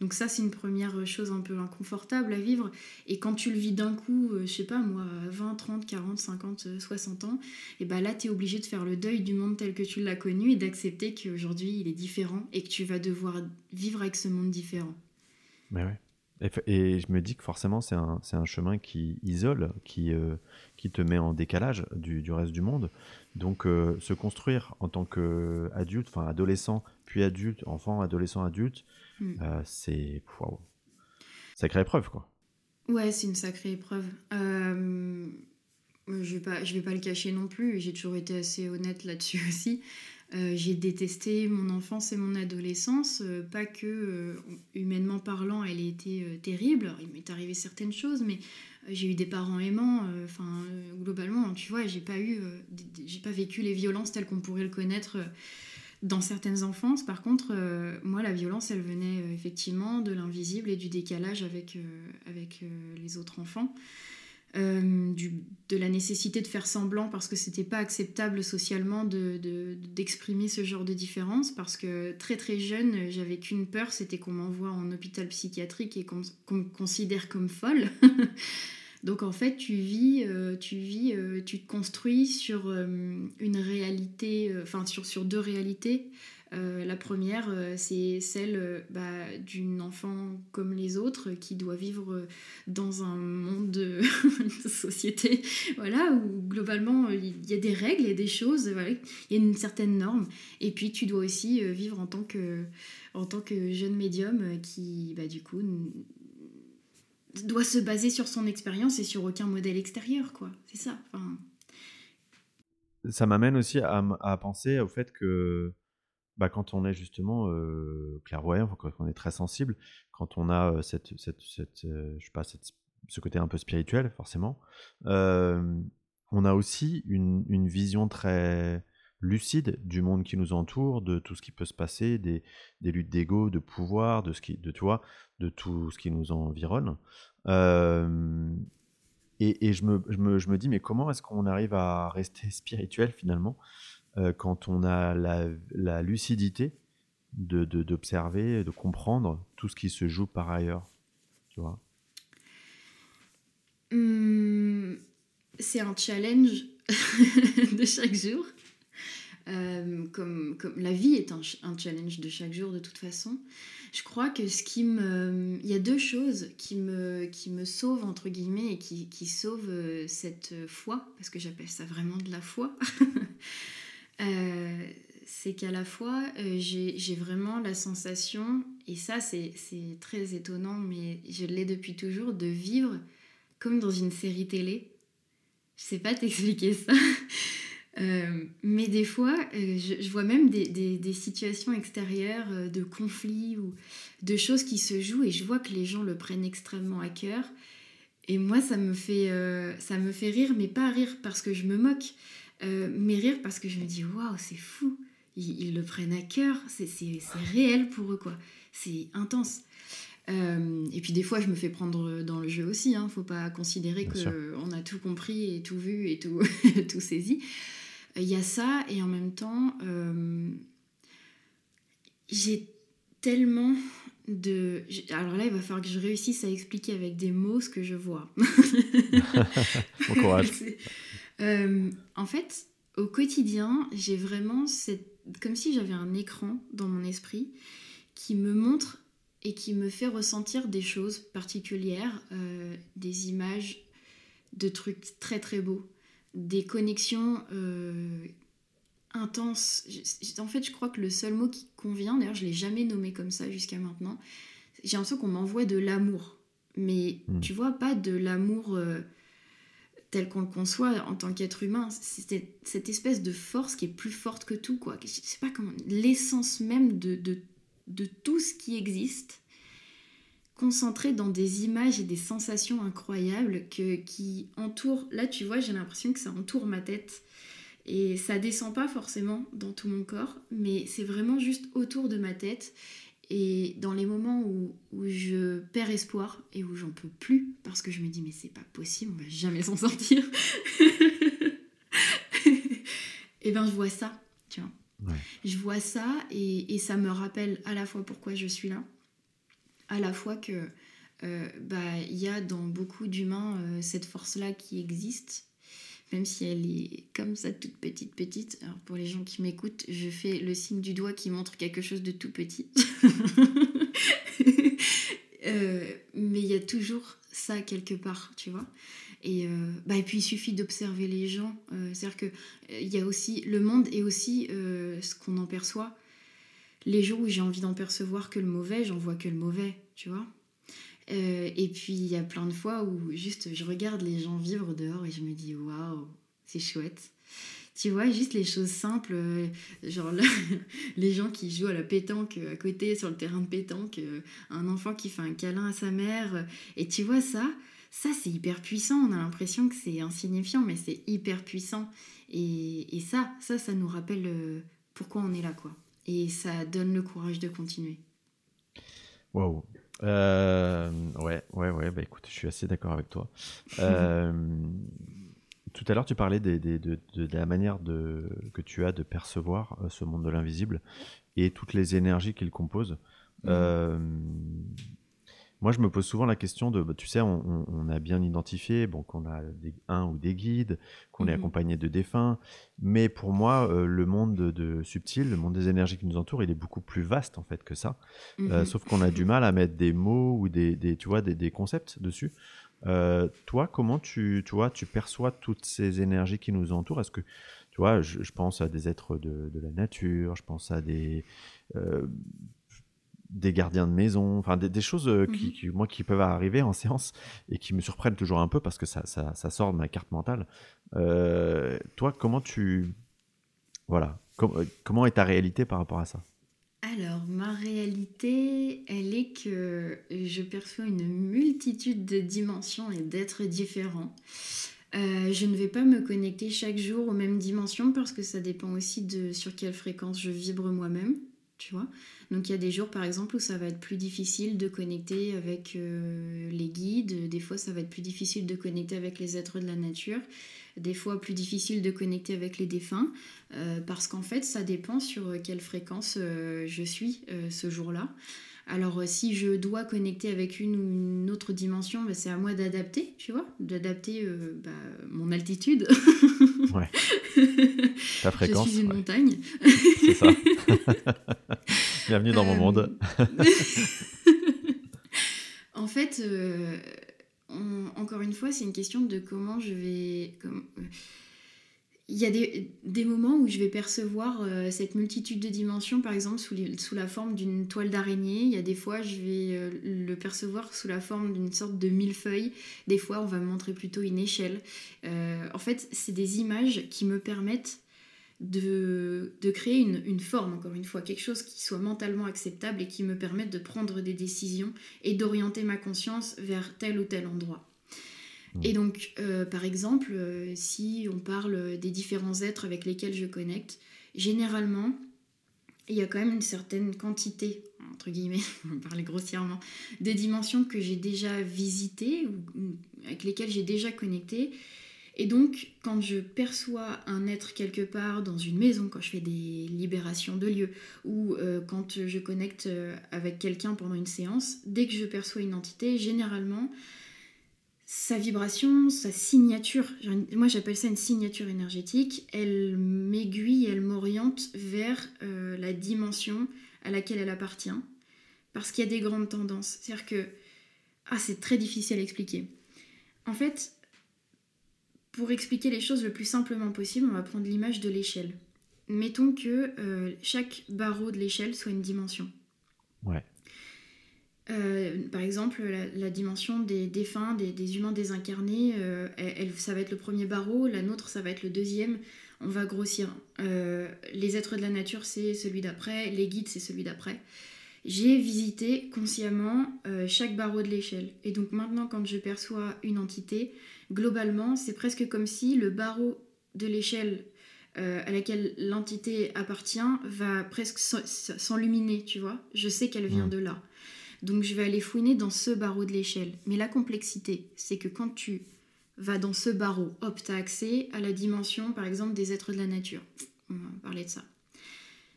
Donc ça c'est une première chose un peu inconfortable à vivre et quand tu le vis d'un coup, euh, je sais pas moi, 20, 30, 40, 50, 60 ans, et ben là tu es obligé de faire le deuil du monde tel que tu l'as connu et d'accepter qu'aujourd'hui il est différent et que tu vas devoir vivre avec ce monde différent. Mais ouais. Et, je me dis que forcément, c'est un, un, chemin qui isole, qui, euh, qui te met en décalage du, du reste du monde. Donc, euh, se construire en tant qu'adulte, enfin adolescent, puis adulte, enfant, adolescent, adulte, mm. euh, c'est. Wow. Sacrée épreuve, quoi. Ouais, c'est une sacrée épreuve. je vais pas, je vais pas le cacher non plus. J'ai toujours été assez honnête là-dessus aussi. Euh, j'ai détesté mon enfance et mon adolescence, euh, pas que euh, humainement parlant, elle ait été terrible. il m'est arrivé certaines choses, mais j'ai eu des parents aimants. Enfin, globalement, tu vois, j'ai pas eu, j'ai pas vécu les violences telles qu'on pourrait le connaître dans certaines enfances. Par contre, moi, la violence, elle venait effectivement de l'invisible et du décalage avec, avec les autres enfants. Euh, de la nécessité de faire semblant parce que c'était pas acceptable socialement d'exprimer de, ce genre de différence parce que très très jeune j'avais qu'une peur c'était qu'on m'envoie en hôpital psychiatrique et qu'on me considère comme folle. Donc en fait tu vis euh, tu vis euh, tu te construis sur une réalité enfin sur, sur deux réalités euh, la première, euh, c'est celle euh, bah, d'une enfant comme les autres qui doit vivre dans un monde de, société voilà, où globalement il y a des règles, il y a des choses, il y a une certaine norme. Et puis tu dois aussi vivre en tant que, en tant que jeune médium qui, bah, du coup, doit se baser sur son expérience et sur aucun modèle extérieur, quoi. C'est ça. Ça m'amène aussi à, penser au fait que bah, quand on est justement euh, clairvoyant, quand on est très sensible, quand on a cette, cette, cette je sais pas, ce côté un peu spirituel, forcément, on a aussi une, vision très lucide du monde qui nous entoure, de tout ce qui peut se passer, des, luttes d'ego, de pouvoir, de, ce qui, de, toi, de tout ce qui nous environne. et, et je, me, je, me, je, me, dis, mais comment est-ce qu'on arrive à rester spirituel finalement? Euh, quand on a la, lucidité d'observer, de, de, comprendre tout ce qui se joue par ailleurs. Tu vois hum, C'est un challenge de chaque jour. Euh, comme, comme, la vie est un, un, challenge de chaque jour de toute façon. Je crois que ce qui me... Il y a deux choses qui me, qui me sauvent, entre guillemets, et qui, qui sauvent euh, cette foi, parce que j'appelle ça vraiment de la foi. Euh, c'est qu'à la fois, euh, j'ai vraiment la sensation, et ça c'est très étonnant, mais je l'ai depuis toujours, de vivre comme dans une série télé. Je sais pas t'expliquer ça. Euh, mais des fois, je, vois même des, des, situations extérieures de conflits ou de choses qui se jouent et je vois que les gens le prennent extrêmement à cœur. Et moi, ça me fait, ça me fait rire, mais pas rire parce que je me moque, euh, mais rire parce que je me dis waouh, c'est fou, ils, le prennent à cœur, c'est réel pour eux, quoi. C'est intense. Euh, et puis des fois, je me fais prendre dans le jeu aussi. Hein. Faut pas considérer qu'on a tout compris et tout vu et tout, tout saisi. Il y a ça, et en même temps, euh, j'ai tellement de. Alors là, il va falloir que je réussisse à expliquer avec des mots ce que je vois. bon courage. Euh, en fait, au quotidien, j'ai vraiment cette... comme si j'avais un écran dans mon esprit qui me montre et qui me fait ressentir des choses particulières, euh, des images de trucs très très beaux, des connexions euh, intenses. En fait, je crois que le seul mot qui convient, d'ailleurs, je l'ai jamais nommé comme ça jusqu'à maintenant, j'ai l'impression qu'on m'envoie de l'amour. Mais hmm. tu vois, pas de l'amour tel qu'on le conçoit en tant qu'être humain. C'est cette espèce de force qui est plus forte que tout, quoi. Je sais pas comment. L'essence même de, tout ce qui existe, concentré dans des images et des sensations incroyables que, qui entourent. Là, tu vois, j'ai l'impression que ça entoure ma tête. Et ça descend pas forcément dans tout mon corps, mais c'est vraiment juste autour de ma tête. Et dans les moments où, où je perds espoir et où j'en peux plus, parce que je me dis mais c'est pas possible, on va jamais s'en sortir, et ben je vois ça, tu vois. Je vois ça et, et, ça me rappelle à la fois pourquoi je suis là, à la fois que euh, bah il y a dans beaucoup d'humains euh, cette force-là qui existe même si elle est comme ça toute petite petite. Alors pour les gens qui m'écoutent, je fais le signe du doigt qui montre quelque chose de tout petit. Euh, mais y a toujours ça quelque part, tu vois. Et, euh, bah, et puis il suffit d'observer les gens. Euh, c'est-à-dire que il y a aussi le monde et aussi ce qu'on en perçoit. Les jours où j'ai envie d'en percevoir que le mauvais, j'en vois que le mauvais, tu vois. Et puis il y a plein de fois où juste je regarde les gens vivre dehors et je me dis waouh, c'est chouette. Tu vois, juste les choses simples, euh, genre les gens qui jouent à la pétanque euh, à côté sur le terrain de pétanque, euh, un enfant qui fait un câlin à sa mère. Et tu vois ça, ça c'est hyper puissant. On a l'impression que c'est insignifiant, mais c'est hyper puissant. Et, et, ça, ça, ça nous rappelle pourquoi on est là, quoi. Et ça donne le courage de continuer. Waouh. Ouais, ouais, ouais. Bah écoute, je suis assez d'accord avec toi. Euh, tout à l'heure, tu parlais de, la manière que tu as de percevoir euh, ce monde de l'invisible et toutes les énergies qu'il compose. Mmh. Euh, moi, je me pose souvent la question de, bah, tu sais, on, a bien identifié bon, qu'on a un ou des guides, qu'on est mmh accompagné de défunts, mais pour moi, euh, le monde de, subtil, le monde des énergies qui nous entourent, il est beaucoup plus vaste en fait que ça. Mmh sauf qu'on a du mal à mettre des mots ou des, tu vois, des concepts dessus. Euh, toi, comment tu, tu, vois, tu perçois toutes ces énergies qui nous entourent? Est-ce que, tu vois, je, pense à des êtres de, de, la nature, je pense à des, euh, des gardiens de maison, enfin des, choses euh, qui, mhm. qui, moi, qui peuvent arriver en séance et qui me surprennent toujours un peu parce que ça, ça, ça sort de ma carte mentale. toi, comment tu... Voilà. comment est ta réalité par rapport à ça? Alors, ma réalité, elle est que je perçois une multitude de dimensions et d'êtres différents. Euh, je ne vais pas me connecter chaque jour aux mêmes dimensions parce que ça dépend aussi de sur quelle fréquence je vibre moi-même, tu vois. Donc il y a des jours par exemple où ça va être plus difficile de connecter avec euh, les guides, des fois ça va être plus difficile de connecter avec les êtres de la nature des fois plus difficile de connecter avec les défunts, euh, parce qu'en fait, ça dépend sur quelle fréquence euh, je suis ce jour-là. Alors si je dois connecter avec une ou une autre dimension, bah, c'est à moi d'adapter, tu vois, d'adapter bah, mon altitude. ouais. Ta fréquence. Je suis une montagne. c'est ça. Bienvenue dans mon monde. en fait, encore une fois, c'est une question de comment je vais. Comme, euh, il y a des, moments où je vais percevoir euh, cette multitude de dimensions, par exemple sous, la forme d'une toile d'araignée. Il y a des fois, je vais euh, le percevoir sous la forme d'une sorte de millefeuille. Des fois, on va me montrer plutôt une échelle. en fait, c'est des images qui me permettent de, créer une, forme, encore une fois, quelque chose qui soit mentalement acceptable et qui me permette de prendre des décisions et d'orienter ma conscience vers tel ou tel endroit. Mmh. Et donc, euh, par exemple, euh, si on parle des différents êtres avec lesquels je connecte, généralement, il y a quand même une certaine quantité, entre guillemets, on parler grossièrement, de dimensions que j'ai déjà visitées ou avec lesquelles j'ai déjà connecté et donc, quand je perçois un être quelque part dans une maison, quand je fais des libérations de lieux, ou euh, quand je connecte avec quelqu'un pendant une séance, dès que je perçois une entité, généralement, sa vibration, sa signature, moi j'appelle ça une signature énergétique, elle m'aiguille, elle m'oriente vers euh, la dimension à laquelle elle appartient, parce qu'il y a des grandes tendances. C'est-à-dire que, ah c'est très difficile à expliquer. En fait, pour expliquer les choses le plus simplement possible, on va prendre l'image de l'échelle. Mettons que euh, chaque barreau de l'échelle soit une dimension. Ouais. Euh, par exemple, la, dimension des défunts, des, humains désincarnés, euh, elle, ça va être le premier barreau, la nôtre, ça va être le deuxième. On va grossir. les êtres de la nature, c'est celui d'après, les guides, c'est celui d'après. J'ai visité consciemment chaque barreau de l'échelle. Et donc maintenant, quand je perçois une entité, globalement, c'est presque comme si le barreau de l'échelle euh, à laquelle l'entité appartient va presque s'enluminer, tu vois. Je sais qu'elle vient de là. Donc je vais aller fouiner dans ce barreau de l'échelle. Mais la complexité, c'est que quand tu vas dans ce barreau, hop, tu as accès à la dimension, par exemple, des êtres de la nature. On va parler de ça.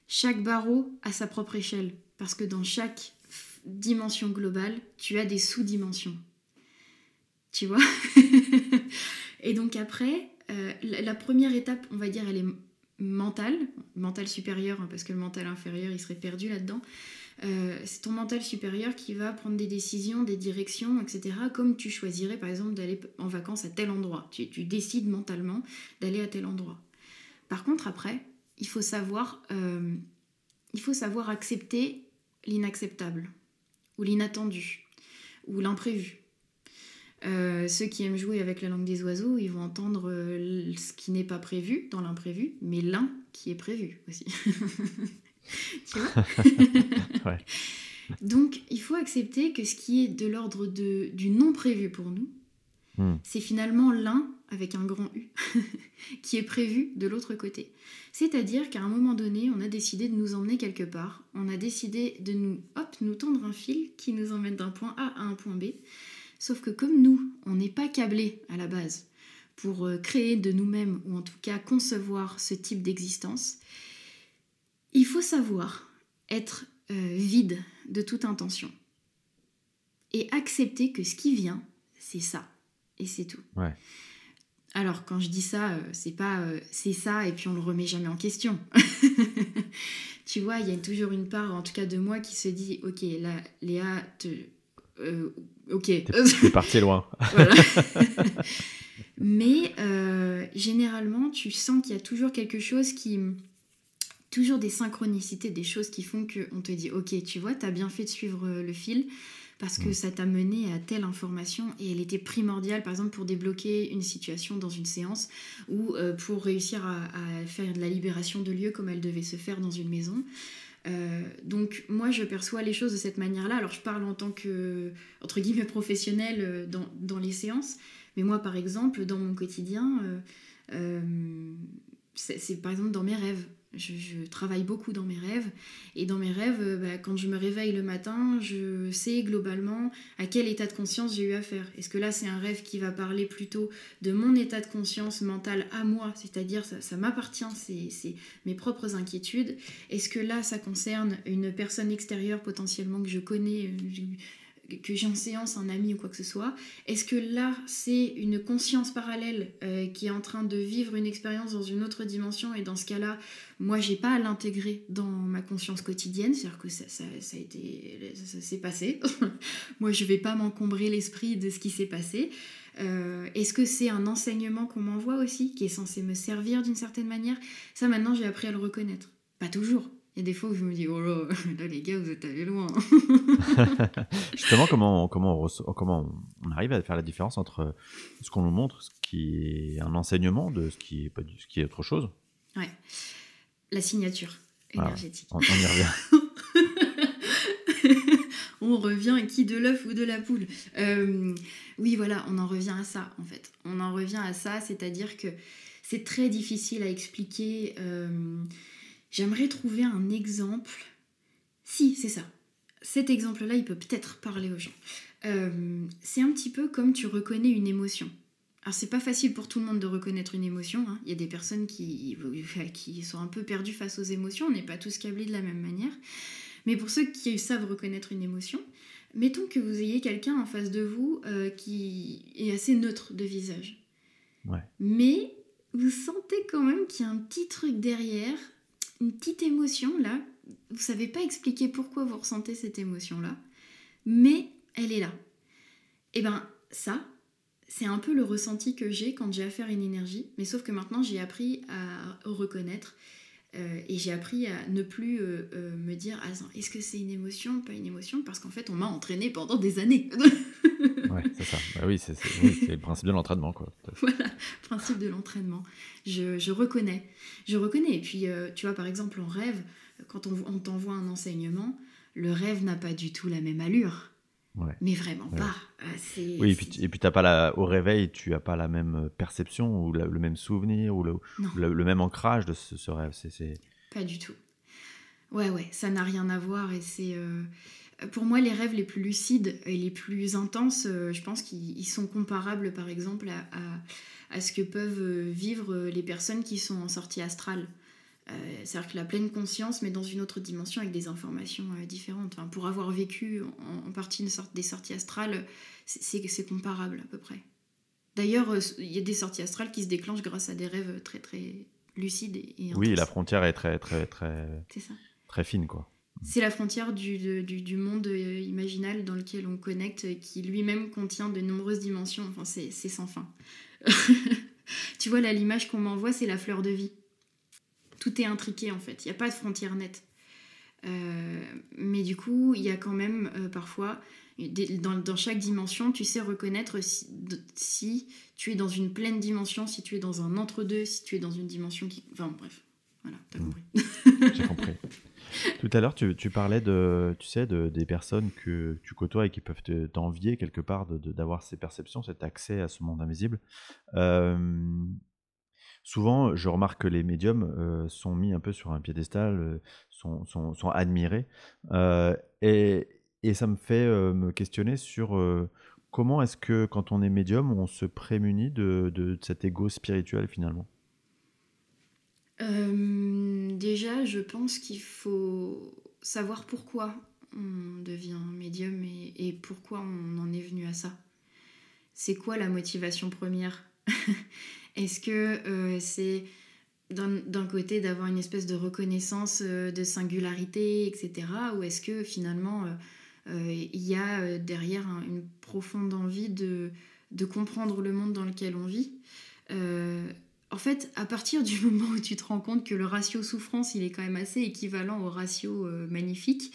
Chaque barreau a sa propre échelle, parce que dans chaque dimension globale, tu as des sous-dimensions tu vois? et donc après, euh, la, première étape, on va dire, elle est mentale, mentale supérieure, hein, parce que le mental inférieur, il serait perdu là-dedans. C'est ton mental supérieur qui va prendre des décisions, des directions, etc. Comme tu choisirais par exemple d'aller en vacances à tel endroit. Tu, tu décides mentalement d'aller à tel endroit. Par contre, après, il faut savoir, il faut savoir accepter l'inacceptable ou l'inattendu ou l'imprévu. Euh, ceux qui aiment jouer avec la langue des oiseaux, ils vont entendre euh, ce qui n'est pas prévu dans l'imprévu, mais l'un qui est prévu aussi. tu vois Donc, il faut accepter que ce qui est de l'ordre du non prévu pour nous, hmm. c'est finalement l'un avec un grand U qui est prévu de l'autre côté. C'est-à-dire qu'à un moment donné, on a décidé de nous emmener quelque part, on a décidé de nous, hop, nous tendre un fil qui nous emmène d'un point A à un point B. Sauf que comme nous, on n'est pas câblé à la base pour euh, créer de nous-mêmes, ou en tout cas concevoir ce type d'existence, il faut savoir être euh, vide de toute intention. Et accepter que ce qui vient, c'est ça. Et c'est tout. Alors quand je dis ça, euh, c'est pas c'est ça et puis on le remet jamais en question. tu vois, il y a toujours une part, en tout cas de moi, qui se dit ok, là, Léa, te, euh, ok. T'es parti loin. Mais euh, généralement, tu sens qu'il y a toujours quelque chose qui. Toujours des synchronicités, des choses qui font qu'on te dit Ok, tu vois, t'as bien fait de suivre euh, le fil parce que mm. ça t'a mené à telle information et elle était primordiale, par exemple, pour débloquer une situation dans une séance ou pour réussir à, à, faire de la libération de lieu comme elle devait se faire dans une maison. Euh, donc moi je perçois les choses de cette manière-là. Alors je parle en tant que entre guillemets professionnel euh, dans, les séances, mais moi par exemple dans mon quotidien, euh, c'est par exemple dans mes rêves. Je, travaille beaucoup dans mes rêves. Et dans mes rêves, euh, bah, quand je me réveille le matin, je sais globalement à quel état de conscience j'ai eu affaire. Est-ce que là, c'est un rêve qui va parler plutôt de mon état de conscience mental à moi, c'est-à-dire ça, ça m'appartient, c'est mes propres inquiétudes. Est-ce que là, ça concerne une personne extérieure potentiellement que je connais, euh, que j'ai en séance un ami ou quoi que ce soit Est-ce que là, c'est une conscience parallèle euh, qui est en train de vivre une expérience dans une autre dimension et dans ce cas-là, moi, j'ai pas à l'intégrer dans ma conscience quotidienne, c'est-à-dire que ça, ça, a s'est passé. moi, je vais pas m'encombrer l'esprit de ce qui s'est passé. Euh, est-ce que c'est un enseignement qu'on m'envoie aussi, qui est censé me servir d'une certaine manière? Ça, maintenant, j'ai appris à le reconnaître. Pas toujours, il y a des fois où je me dis, oh là, là les gars, vous êtes allés loin. Justement, comment, comment, on, comment on arrive à faire la différence entre ce qu'on nous montre, ce qui est un enseignement, de ce qui est, pas du, ce qui est autre chose Ouais. La signature énergétique. on, y revient. on revient qui de l'œuf ou de la poule euh, Oui, voilà, on en revient à ça, en fait. On en revient à ça, c'est-à-dire que c'est très difficile à expliquer. Euh, J'aimerais trouver un exemple. Si, c'est ça. Cet exemple-là, il peut peut-être parler aux gens. Euh, c'est un petit peu comme tu reconnais une émotion. Alors c'est pas facile pour tout le monde de reconnaître une émotion. Hein. Il y a des personnes qui, qui sont un peu perdues face aux émotions. On n'est pas tous câblés de la même manière. Mais pour ceux qui savent reconnaître une émotion, mettons que vous ayez quelqu'un en face de vous euh, qui est assez neutre de visage. Ouais. Mais vous sentez quand même qu'il y a un petit truc derrière une petite émotion là. Vous savez pas expliquer pourquoi vous ressentez cette émotion là, mais elle est là. Et eh ben ça, c'est un peu le ressenti que j'ai quand j'ai affaire à une énergie, mais sauf que maintenant j'ai appris à reconnaître euh, et j'ai appris à ne plus euh, euh, me dire ah, est-ce que c'est une émotion, pas une émotion, parce qu'en fait on m'a entraîné pendant des années. ouais, c'est ça. Bah oui, c'est le principe de l'entraînement. quoi. Voilà, principe de l'entraînement. Je, je, reconnais. Je reconnais. Et puis, tu vois, par exemple, en rêve, quand on, on t'envoie un enseignement, le rêve n'a pas du tout la même allure. Mais vraiment pas. Euh, oui, et puis, et puis pas la, au réveil, tu n'as pas la même euh, perception ou le même souvenir ou le, le, même ancrage de ce, rêve. C'est, Pas du tout. Ouais, ouais, ça n'a rien à voir et c'est. Euh, pour moi, les rêves les plus lucides et les plus intenses, je pense qu'ils sont comparables, par exemple, à, à, à, ce que peuvent vivre les personnes qui sont en sortie astrale. Euh, c'est-à-dire que la pleine conscience, mais dans une autre dimension avec des informations euh, différentes. pour avoir vécu en, partie une sorte des sorties astrales, c'est comparable à peu près. D'ailleurs, euh, il y a des sorties astrales qui se déclenchent grâce à des rêves très très lucides et, Oui, la frontière est très très très très fine quoi. C'est la frontière du, du, monde imaginal dans lequel on connecte, qui lui-même contient de nombreuses dimensions. Enfin, c'est sans fin. tu vois, là, l'image qu'on m'envoie, c'est la fleur de vie. Tout est intriqué, en fait. Il n'y a pas de frontière nette. Euh, mais du coup, il y a quand même euh, parfois, dans, dans, chaque dimension, tu sais reconnaître si, si, tu es dans une pleine dimension, si tu es dans un entre-deux, si tu es dans une dimension qui... Enfin bref, voilà, t'as compris. J'ai compris. Tout à l'heure, tu, tu, parlais de, tu sais, de, des personnes que tu côtoies et qui peuvent t'envier quelque part d'avoir ces perceptions, cet accès à ce monde invisible. Euh, souvent, je remarque que les médiums euh, sont mis un peu sur un piédestal, euh, sont, sont, sont, admirés. et, et, ça me fait me questionner sur comment est-ce que, quand on est médium, on se prémunit de, de cet ego spirituel finalement? Euh, déjà, je pense qu'il faut savoir pourquoi on devient médium et, pourquoi on en est venu à ça. C'est quoi la motivation première? Est-ce que euh, c'est d'un côté d'avoir une espèce de reconnaissance euh, de singularité, etc. Ou est-ce que finalement il y a derrière une profonde envie de, comprendre le monde dans lequel on vit? En fait, à partir du moment où tu te rends compte que le ratio souffrance, il est quand même assez équivalent au ratio euh, magnifique,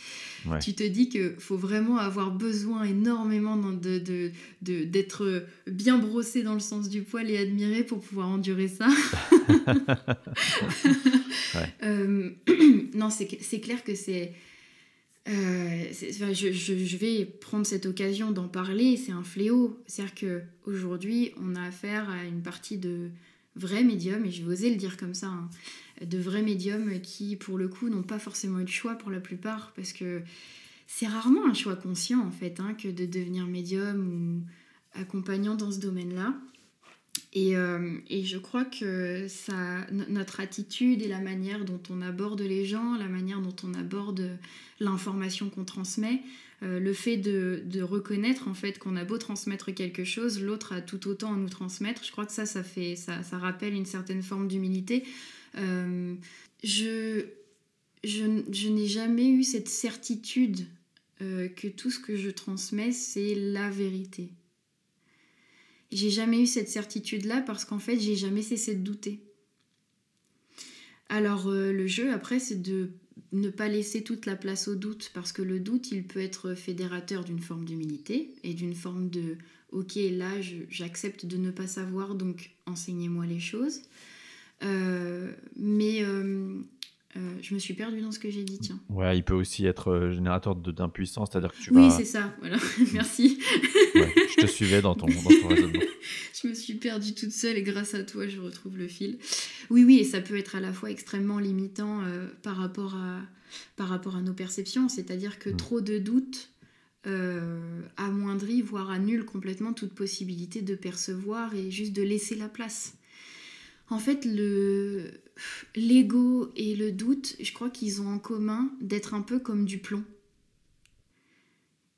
tu te dis qu'il faut vraiment avoir besoin énormément de, d'être bien brossé dans le sens du poil et admiré pour pouvoir endurer ça. Euh, non, c'est, clair que c'est... Euh, je, je, vais prendre cette occasion d'en parler, c'est un fléau. C'est-à-dire qu'aujourd'hui, on a affaire à une partie de, vrais médiums, et je vais oser le dire comme ça, hein, de vrais médiums qui, pour le coup, n'ont pas forcément eu de choix pour la plupart, parce que c'est rarement un choix conscient, en fait, hein, que de devenir médium ou accompagnant dans ce domaine-là. Et, euh, et, je crois que ça, notre attitude et la manière dont on aborde les gens, la manière dont on aborde l'information qu'on transmet, euh, le fait de, reconnaître en fait qu'on a beau transmettre quelque chose, l'autre a tout autant à nous transmettre. Je crois que ça, ça fait, ça, rappelle une certaine forme d'humilité. Euh, je, je, n'ai jamais eu cette certitude euh, que tout ce que je transmets, c'est la vérité. J'ai jamais eu cette certitude-là parce qu'en fait, j'ai jamais cessé de douter. Alors le jeu après, c'est de ne pas laisser toute la place au doute, parce que le doute, il peut être fédérateur d'une forme d'humilité et d'une forme de ok, là, j'accepte de ne pas savoir, donc enseignez-moi les choses. Euh, mais euh, euh, je me suis perdue dans ce que j'ai dit, tiens. Ouais, il peut aussi être générateur d'impuissance, c'est-à-dire que tu oui, c'est ça, voilà, merci. je te suivais dans ton, dans ton raisonnement je me suis perdue toute seule et grâce à toi, je retrouve le fil. Oui, oui, et ça peut être à la fois extrêmement limitant euh, par, rapport à, par rapport à nos perceptions, c'est-à-dire que mm. trop de doutes euh, amoindrit, voire annule complètement toute possibilité de percevoir et juste de laisser la place. En fait, le l'ego et le doute, je crois qu'ils ont en commun d'être un peu comme du plomb.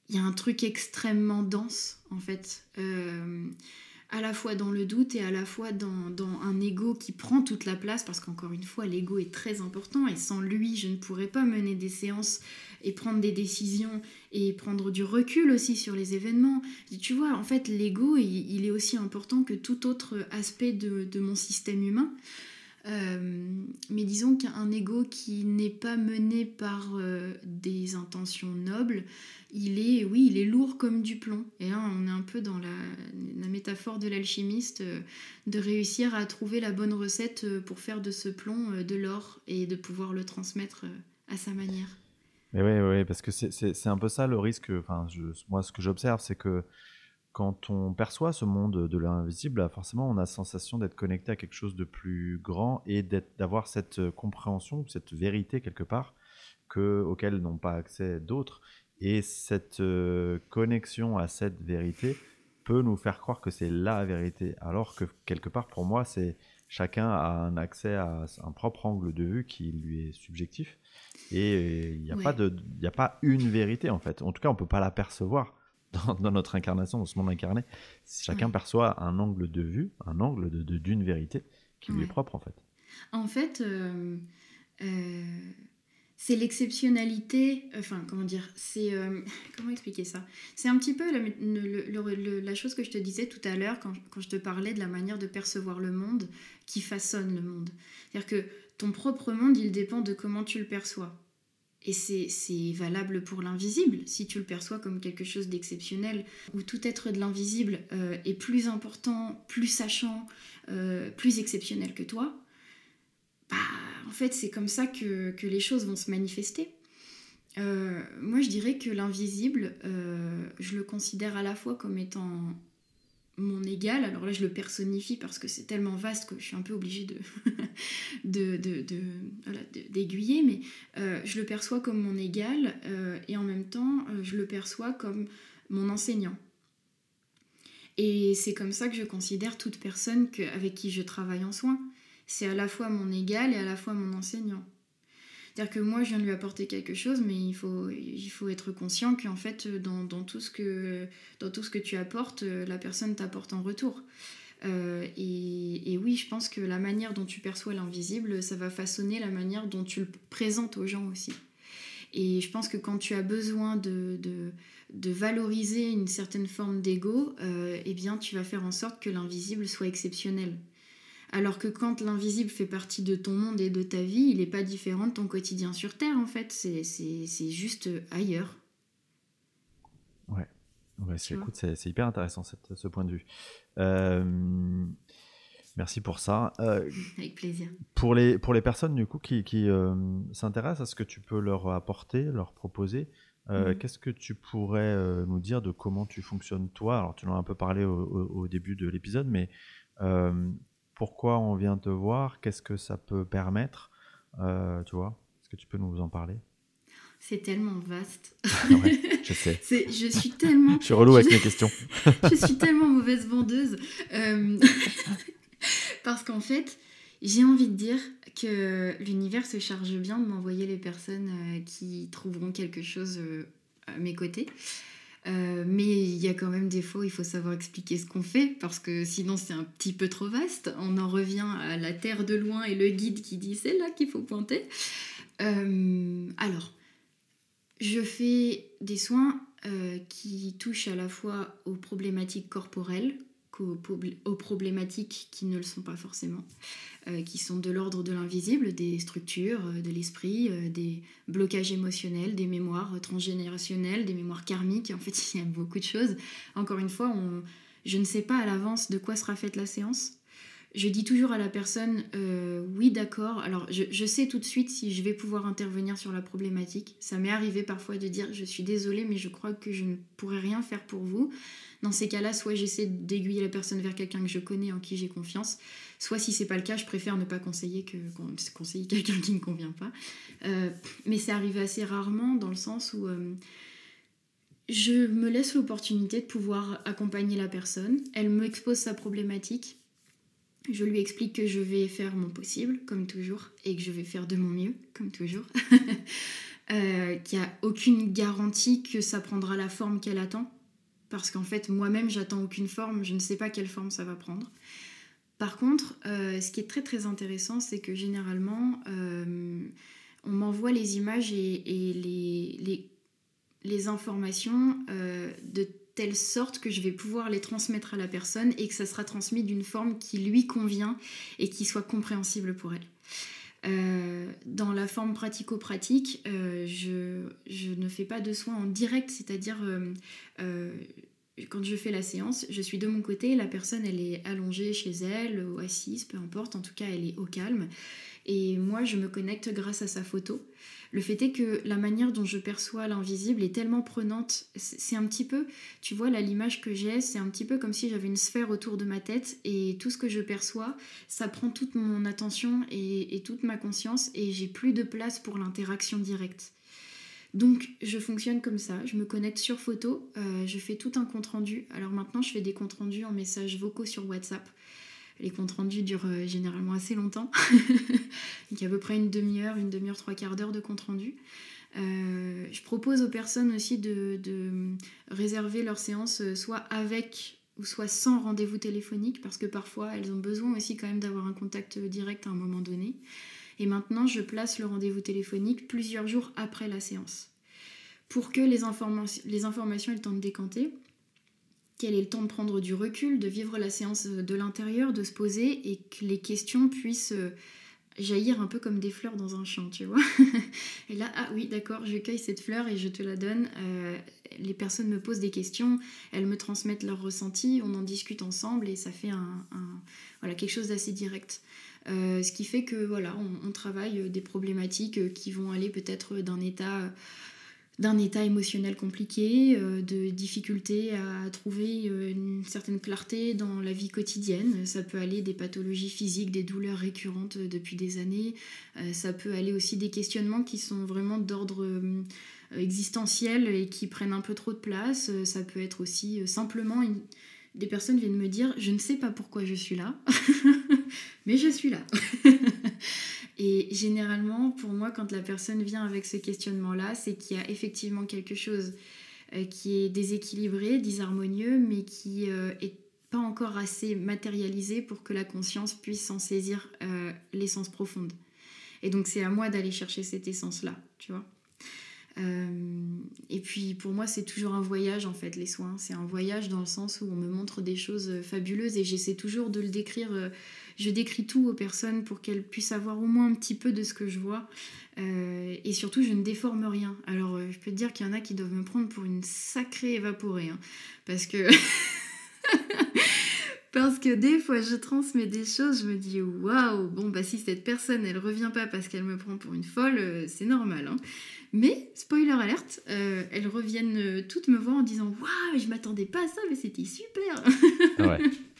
Il y a un truc extrêmement dense, en fait. Euh, à la fois dans le doute et à la fois dans, un ego qui prend toute la place, parce qu'encore une fois, l'ego est très important, et sans lui, je ne pourrais pas mener des séances et prendre des décisions et prendre du recul aussi sur les événements. Tu vois, en fait, l'ego, il, est aussi important que tout autre aspect de mon système humain. Euh, mais disons qu'un ego qui n'est pas mené par euh, des intentions nobles, il est, oui, il est lourd comme du plomb. Et là, on est un peu dans la, métaphore de l'alchimiste, euh, de réussir à trouver la bonne recette pour faire de ce plomb de l'or et de pouvoir le transmettre à sa manière. Mais oui, ouais, parce que c'est un peu ça le risque. Enfin, moi, ce que j'observe, c'est que quand on perçoit ce monde de l'invisible, forcément, on a la sensation d'être connecté à quelque chose de plus grand et d'avoir cette euh, compréhension, cette vérité quelque part, que, auquel n'ont pas accès d'autres. Et cette euh, connexion à cette vérité peut nous faire croire que c'est la vérité, alors que quelque part, pour moi, c'est chacun a un accès à un propre angle de vue qui lui est subjectif. Et il n'y a, pas de, a pas une vérité, en fait. En tout cas, on ne peut pas la dans, notre incarnation, dans ce monde incarné, chacun perçoit un angle de vue, un angle d'une de, d'une vérité qui lui est propre en fait. En fait, euh, euh, c'est l'exceptionnalité, enfin comment dire, c'est euh, comment expliquer ça? C'est un petit peu la, chose que je te disais tout à l'heure quand, quand, je te parlais de la manière de percevoir le monde qui façonne le monde. C'est-à-dire que ton propre monde, il dépend de comment tu le perçois. Et c'est valable pour l'invisible, si tu le perçois comme quelque chose d'exceptionnel, où tout être de l'invisible euh, est plus important, plus sachant, euh, plus exceptionnel que toi, bah, en fait, c'est comme ça que, les choses vont se manifester. Euh, moi, je dirais que l'invisible, je le considère à la fois comme étant mon égal. Alors là, je le personnifie parce que c'est tellement vaste que je suis un peu obligée de, d'aiguiller, mais euh, je le perçois comme mon égal euh, et en même temps, euh, je le perçois comme mon enseignant. Et c'est comme ça que je considère toute personne avec qui je travaille en soins. C'est à la fois mon égal et à la fois mon enseignant. C'est-à-dire que moi, je viens de lui apporter quelque chose, mais il faut, être conscient qu'en fait, dans, tout ce que, dans tout ce que tu apportes, euh, la personne t'apporte en retour. Euh, et, oui, je pense que la manière dont tu perçois l'invisible, ça va façonner la manière dont tu le présentes aux gens aussi. Et je pense que quand tu as besoin de valoriser une certaine forme d'ego, euh, eh bien, tu vas faire en sorte que l'invisible soit exceptionnel. Alors que quand l'invisible fait partie de ton monde et de ta vie, il n'est pas différent de ton quotidien sur Terre, en fait. C'est juste ailleurs. Ouais, ouais c'est hyper intéressant ce point de vue. Euh, merci pour ça. Euh, Avec plaisir. Pour les, pour les personnes du coup qui, qui euh, s'intéressent à ce que tu peux leur apporter, leur proposer, mhm. Qu'est-ce que tu pourrais nous dire de comment tu fonctionnes toi? Alors tu en as un peu parlé au, au début de l'épisode, mais pourquoi on vient te voir, qu'est-ce que ça peut permettre, euh, tu vois Est-ce que tu peux nous en parler? C'est tellement vaste. Ah je sais. je suis tellement. je suis relou avec mes questions. je suis tellement mauvaise vendeuse. Euh, parce qu'en fait, j'ai envie de dire que l'univers se charge bien de m'envoyer les personnes euh, qui trouveront quelque chose à mes côtés. Euh, mais il y a quand même des fois il faut savoir expliquer ce qu'on fait parce que sinon c'est un petit peu trop vaste. On en revient à la terre de loin et le guide qui dit c'est là qu'il faut pointer. Euh, alors, je fais des soins euh, qui touchent à la fois aux problématiques corporelles qu'aux problématiques qui ne le sont pas forcément. Euh, qui sont de l'ordre de l'invisible, des structures, euh, de l'esprit, euh, des blocages émotionnels, des mémoires transgénérationnelles, des mémoires karmiques. En fait, il y a beaucoup de choses. Encore une fois, je ne sais pas à l'avance de quoi sera faite la séance. Je dis toujours à la personne, oui d'accord, alors je, je, sais tout de suite si je vais pouvoir intervenir sur la problématique. Ça m'est arrivé parfois de dire, je suis désolée, mais je crois que je ne pourrai rien faire pour vous. Dans ces cas-là, soit j'essaie d'aiguiller la personne vers quelqu'un que je connais, en qui j'ai confiance, soit si c'est pas le cas, je préfère ne pas conseiller que conseiller quelqu'un qui ne convient pas. Euh, mais c'est arrivé assez rarement dans le sens où euh, je me laisse l'opportunité de pouvoir accompagner la personne. Elle m'expose sa problématique. Je lui explique que je vais faire mon possible, comme toujours, et que je vais faire de mon mieux, comme toujours. euh, qu'il n'y a aucune garantie que ça prendra la forme qu'elle attend parce qu'en fait moi-même j'attends aucune forme, je ne sais pas quelle forme ça va prendre. Par contre, euh, ce qui est très très intéressant, c'est que généralement euh, on m'envoie les images et, les, informations euh, de telle sorte que je vais pouvoir les transmettre à la personne et que ça sera transmis d'une forme qui lui convient et qui soit compréhensible pour elle. Dans la forme pratico-pratique, je, je, ne fais pas de soins en direct, c'est-à-dire quand je fais la séance, je suis de mon côté, la personne elle est allongée chez elle ou assise, peu importe, en tout cas elle est au calme. Et moi je me connecte grâce à sa photo. Le fait est que la manière dont je perçois l'invisible est tellement prenante. C'est un petit peu, tu vois, là l'image que j'ai, c'est un petit peu comme si j'avais une sphère autour de ma tête et tout ce que je perçois, ça prend toute mon attention et, toute ma conscience et j'ai plus de place pour l'interaction directe. Donc je fonctionne comme ça, je me connecte sur photo, euh, je fais tout un compte rendu. Alors maintenant je fais des comptes rendus en messages vocaux sur WhatsApp. Les comptes rendus durent euh, généralement assez longtemps. a à peu près une demi-heure, une demi-heure, trois quarts d'heure de compte rendu. Euh, je propose aux personnes aussi de, réserver leur séance soit avec ou soit sans rendez-vous téléphonique parce que parfois elles ont besoin aussi quand même d'avoir un contact direct à un moment donné. Et maintenant, je place le rendez-vous téléphonique plusieurs jours après la séance. Pour que les, les informations aient le temps de décanter, qu'elle ait le temps de prendre du recul, de vivre la séance de l'intérieur, de se poser et que les questions puissent euh, jaillir un peu comme des fleurs dans un champ, tu vois. et là, ah oui, d'accord, je cueille cette fleur et je te la donne. Euh, les personnes me posent des questions, elles me transmettent leurs ressentis, on en discute ensemble et ça fait un, voilà, quelque chose d'assez direct. Euh, ce qui fait que voilà, on, travaille des problématiques qui vont aller peut-être d'un état d'un état émotionnel compliqué, euh, de difficultés à trouver euh, une certaine clarté dans la vie quotidienne. Ça peut aller des pathologies physiques, des douleurs récurrentes depuis des années. Euh, ça peut aller aussi des questionnements qui sont vraiment d'ordre existentiel et qui prennent un peu trop de place. Ça peut être aussi simplement des personnes viennent me dire je ne sais pas pourquoi je suis là, mais je suis là. Et généralement, pour moi, quand la personne vient avec ce questionnement-là, c'est qu'il y a effectivement quelque chose euh, qui est déséquilibré, disharmonieux, mais qui euh, est pas encore assez matérialisé pour que la conscience puisse en saisir euh, l'essence profonde. Et donc c'est à moi d'aller chercher cette essence-là, tu vois. et puis pour moi c'est toujours un voyage en fait les soins. C'est un voyage dans le sens où on me montre des choses fabuleuses et j'essaie toujours de le décrire je décris tout aux personnes pour qu'elles puissent avoir au moins un petit peu de ce que je vois. Euh, et surtout, je ne déforme rien. Alors, euh, je peux te dire qu'il y en a qui doivent me prendre pour une sacrée évaporée. Hein, parce que. parce que des fois, je transmets des choses, je me dis waouh, bon, bah si cette personne, elle revient pas parce qu'elle me prend pour une folle, euh, c'est normal. Hein. Mais, spoiler alerte, elles reviennent toutes me voir en disant Waouh, je m'attendais pas à ça, mais c'était super ouais.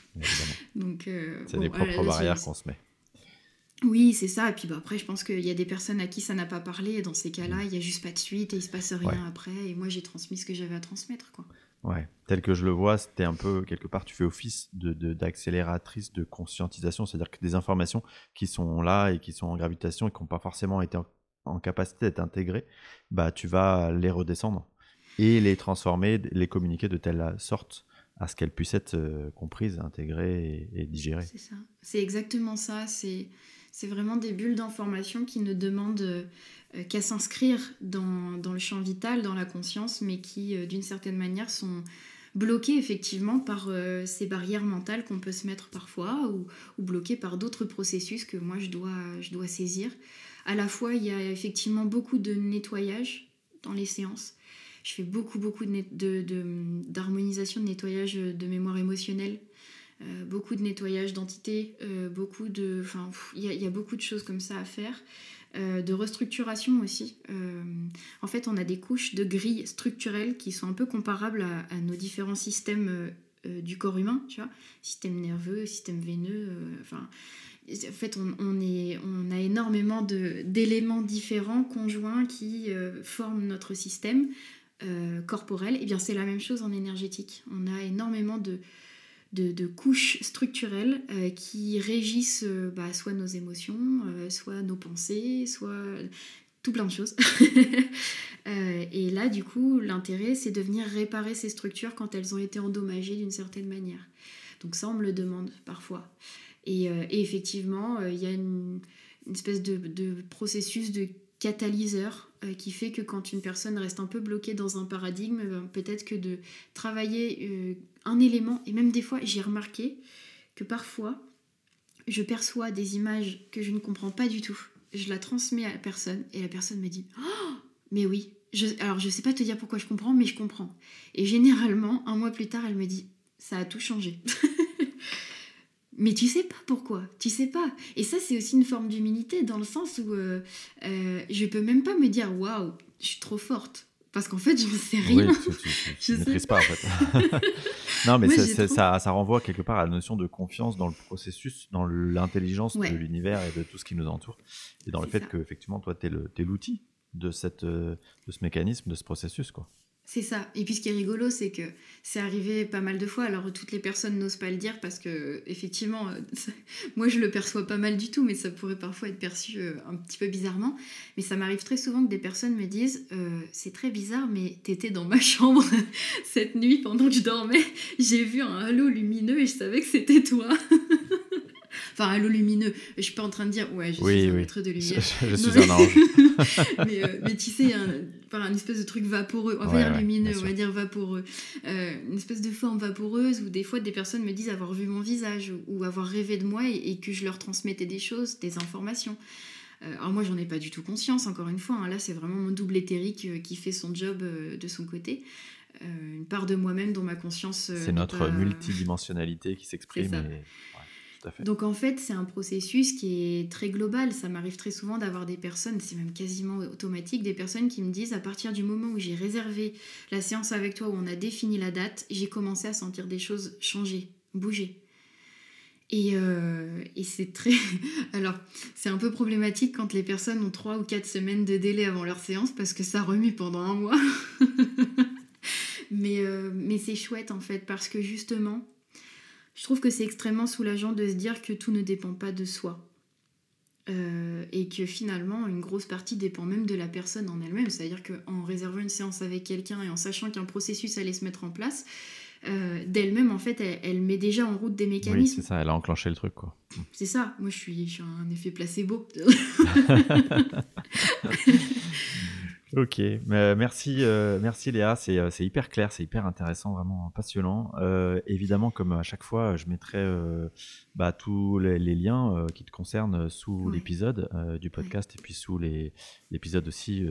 Donc, euh, c'est des propres barrières qu'on se met. Oui, c'est ça. Et puis bah, après, je pense qu'il y a des personnes à qui ça n'a pas parlé. Et dans ces cas-là, il n'y a juste pas de suite et il se passe rien après. Et moi, j'ai transmis ce que j'avais à transmettre. Quoi. Ouais, tel que je le vois, c'était un peu, quelque part, tu fais office d'accélératrice de, de conscientisation. C'est-à-dire que des informations qui sont là et qui sont en gravitation et qui n'ont pas forcément été en, capacité d'être intégrées, bah, tu vas les redescendre et les transformer, les communiquer de telle sorte à ce qu'elle puisse être euh, comprise, intégrée et, digérée. C'est ça. C'est exactement ça. C'est, c'est vraiment des bulles d'information qui ne demandent euh, qu'à s'inscrire dans, dans, le champ vital, dans la conscience, mais qui, euh, d'une certaine manière, sont bloquées effectivement par ces barrières mentales qu'on peut se mettre parfois ou, ou bloquées par d'autres processus que moi je dois, je dois saisir. À la fois, il y a effectivement beaucoup de nettoyage dans les séances je fais beaucoup, beaucoup d'harmonisation, de, de, nettoyage de mémoire émotionnelle, euh, beaucoup de nettoyage d'entités, euh, beaucoup de... Enfin, il y, a beaucoup de choses comme ça à faire. Euh, de restructuration aussi. en fait, on a des couches de grilles structurelles qui sont un peu comparables à, nos différents systèmes du corps humain, tu vois, système nerveux, système veineux, en fait, on, on a énormément d'éléments différents, conjoints, qui forment notre système. Euh, corporelle, et eh bien c'est la même chose en énergétique. On a énormément de, de, couches structurelles euh, qui régissent euh, bah, soit nos émotions, soit nos pensées, soit tout plein de choses. et là, du coup, l'intérêt, c'est de venir réparer ces structures quand elles ont été endommagées d'une certaine manière. Donc ça, on me le demande parfois. Et, effectivement, il y a une, espèce de processus de catalyseur euh, qui fait que quand une personne reste un peu bloquée dans un paradigme, ben, peut-être que de travailler euh, un élément, et même des fois j'ai remarqué que parfois je perçois des images que je ne comprends pas du tout, je la transmets à la personne et la personne me dit oh, mais oui, alors je sais pas te dire pourquoi je comprends, mais je comprends. Et généralement, un mois plus tard, elle me dit ça a tout changé. Mais tu sais pas pourquoi, tu sais pas. Et ça, c'est aussi une forme d'humilité dans le sens où euh, euh, je peux même pas me dire waouh, je suis trop forte. Parce qu'en fait, je ne sais rien. Oui, tu, ne maîtrises pas, en fait. non, mais ça, ça, renvoie quelque part à la notion de confiance dans le processus, dans l'intelligence de l'univers et de tout ce qui nous entoure. Et dans le fait que, effectivement, toi, tu es l'outil de, cette, euh, de ce mécanisme, de ce processus. quoi. C'est ça. Et puis ce qui est rigolo, c'est que c'est arrivé pas mal de fois. Alors toutes les personnes n'osent pas le dire parce que effectivement, euh, moi je le perçois pas mal du tout, mais ça pourrait parfois être perçu euh, un petit peu bizarrement. Mais ça m'arrive très souvent que des personnes me disent euh, c'est très bizarre, mais t'étais dans ma chambre cette nuit pendant que je dormais. J'ai vu un halo lumineux et je savais que c'était toi. Enfin, halo lumineux. Je suis pas en train de dire, ouais, je suis un maître de lumière. Je, suis un ange. Euh, mais, tu sais, un, un espèce de truc vaporeux. On va dire lumineux, on va dire vaporeux. Euh, une espèce de forme vaporeuse où des fois des personnes me disent avoir vu mon visage ou, avoir rêvé de moi et, que je leur transmettais des choses, des informations. Euh, alors moi, j'en ai pas du tout conscience, encore une fois. Hein. Là, c'est vraiment mon double éthérique qui fait son job de son côté. une part de moi-même dont ma conscience. c'est notre multidimensionnalité qui s'exprime. Donc en fait, c'est un processus qui est très global. Ça m'arrive très souvent d'avoir des personnes, c'est même quasiment automatique, des personnes qui me disent à partir du moment où j'ai réservé la séance avec toi, où on a défini la date, j'ai commencé à sentir des choses changer, bouger. Et, euh, c'est très. Alors, c'est un peu problématique quand les personnes ont trois ou quatre semaines de délai avant leur séance parce que ça remue pendant un mois. mais euh, mais c'est chouette en fait parce que justement, je trouve que c'est extrêmement soulageant de se dire que tout ne dépend pas de soi. Euh, et que finalement, une grosse partie dépend même de la personne en elle-même. C'est-à-dire qu'en réservant une séance avec quelqu'un et en sachant qu'un processus allait se mettre en place, euh, d'elle-même, en fait, elle, met déjà en route des mécanismes. Oui, c'est ça, elle a enclenché le truc, quoi. C'est ça, moi je suis, je suis un effet placebo. Ok, merci, euh, merci Léa, euh, c'est hyper clair, c'est hyper intéressant, vraiment passionnant. Euh, évidemment, comme à chaque fois, je mettrai bah, tous les, liens qui te concernent sous l'épisode du podcast et puis sous l'épisode aussi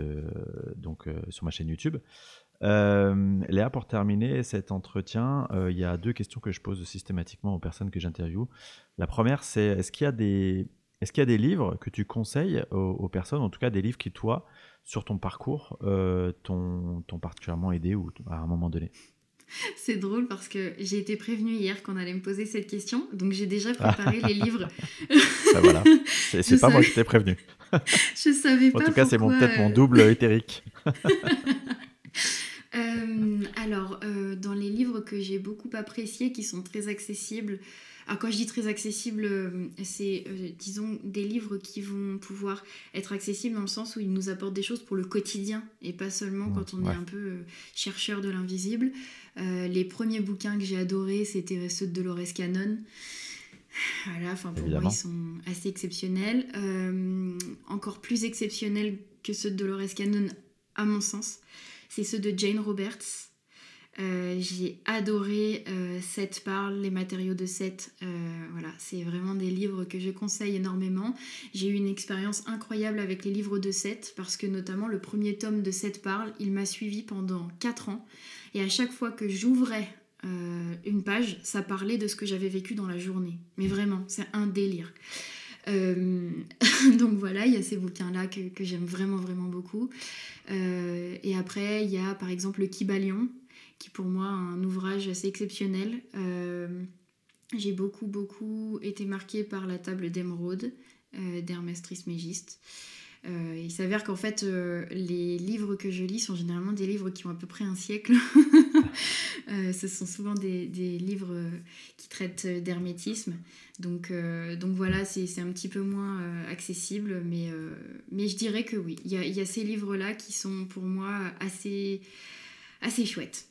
donc sur ma chaîne YouTube. Léa, pour terminer cet entretien, il y a deux questions que je pose systématiquement aux personnes que j'interviewe. La première, c'est est-ce qu'il y a des est-ce qu'il y a des livres que tu conseilles aux, aux, personnes, en tout cas des livres qui toi sur ton parcours euh, t'ont particulièrement aidé ou à un moment donné c'est drôle parce que j'ai été prévenue hier qu'on allait me poser cette question, donc j'ai déjà préparé les livres. bah voilà, c'est pas moi qui t'ai prévenu. je savais pas. En tout cas, c'est peut-être mon double éthérique. Euh, alors, euh, dans les livres que j'ai beaucoup appréciés, qui sont très accessibles, alors quand je dis très accessible, euh, c'est euh, disons des livres qui vont pouvoir être accessibles dans le sens où ils nous apportent des choses pour le quotidien et pas seulement quand on est un peu euh, chercheur de l'invisible. les premiers bouquins que j'ai adorés, c'était ceux de Dolores Cannon. Voilà, enfin pour moi ils sont assez exceptionnels, encore plus exceptionnels que ceux de Dolores Cannon à mon sens. C'est ceux de Jane Roberts. Euh, j'ai adoré euh, Seth parle, les matériaux de Seth. Euh, voilà, c'est vraiment des livres que je conseille énormément. J'ai eu une expérience incroyable avec les livres de Seth parce que notamment le premier tome de Seth parle, il m'a suivi pendant 4 ans et à chaque fois que j'ouvrais une page, ça parlait de ce que j'avais vécu dans la journée. Mais vraiment, c'est un délire. donc voilà, il y a ces bouquins-là que j'aime vraiment, vraiment beaucoup. et après, il y a par exemple le Kibalion, pour moi un ouvrage assez exceptionnel. Euh, j'ai beaucoup, beaucoup été marquée par la table d'émeraude euh, d'Hermès Trismégiste. Euh, il s'avère qu'en fait, les livres que je lis sont généralement des livres qui ont à peu près un siècle. ce sont souvent des, des livres qui traitent d'hermétisme. Donc, donc voilà, c'est un petit peu moins accessible, mais, mais je dirais que oui, il y a, y a, ces livres-là qui sont pour moi assez, assez chouettes.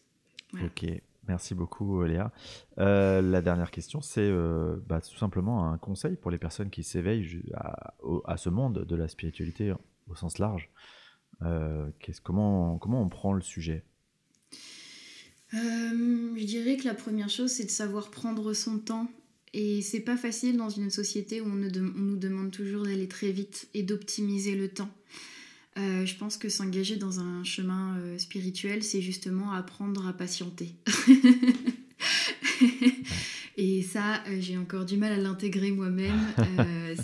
Ok, merci beaucoup Léa. Euh, la dernière question, c'est euh, bah, tout simplement un conseil pour les personnes qui s'éveillent à, ce monde de la spiritualité au sens large. Euh, comment, comment on prend le sujet? Je dirais que la première chose, c'est de savoir prendre son temps. Et c'est pas facile dans une société où on nous demande toujours d'aller très vite et d'optimiser le temps. Euh, je pense que s'engager dans un chemin euh, spirituel, c'est justement apprendre à patienter. Et ça, euh, j'ai encore du mal à l'intégrer moi-même.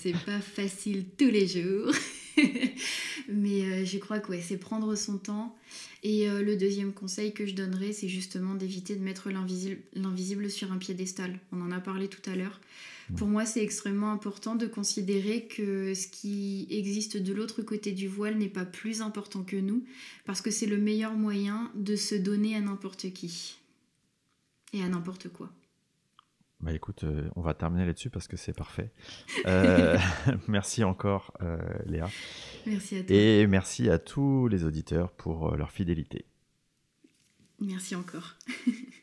c'est pas facile tous les jours. Mais je crois que ouais, c'est prendre son temps. Et le deuxième conseil que je donnerais, c'est justement d'éviter de mettre l'invisible sur un piédestal. On en a parlé tout à l'heure. Pour moi, c'est extrêmement important de considérer que ce qui existe de l'autre côté du voile n'est pas plus important que nous, parce que c'est le meilleur moyen de se donner à n'importe qui et à n'importe quoi. Bah écoute, euh, on va terminer là-dessus parce que c'est parfait. Euh, merci encore, euh, Léa. Merci à toi. Et merci à tous les auditeurs pour leur fidélité. Merci encore.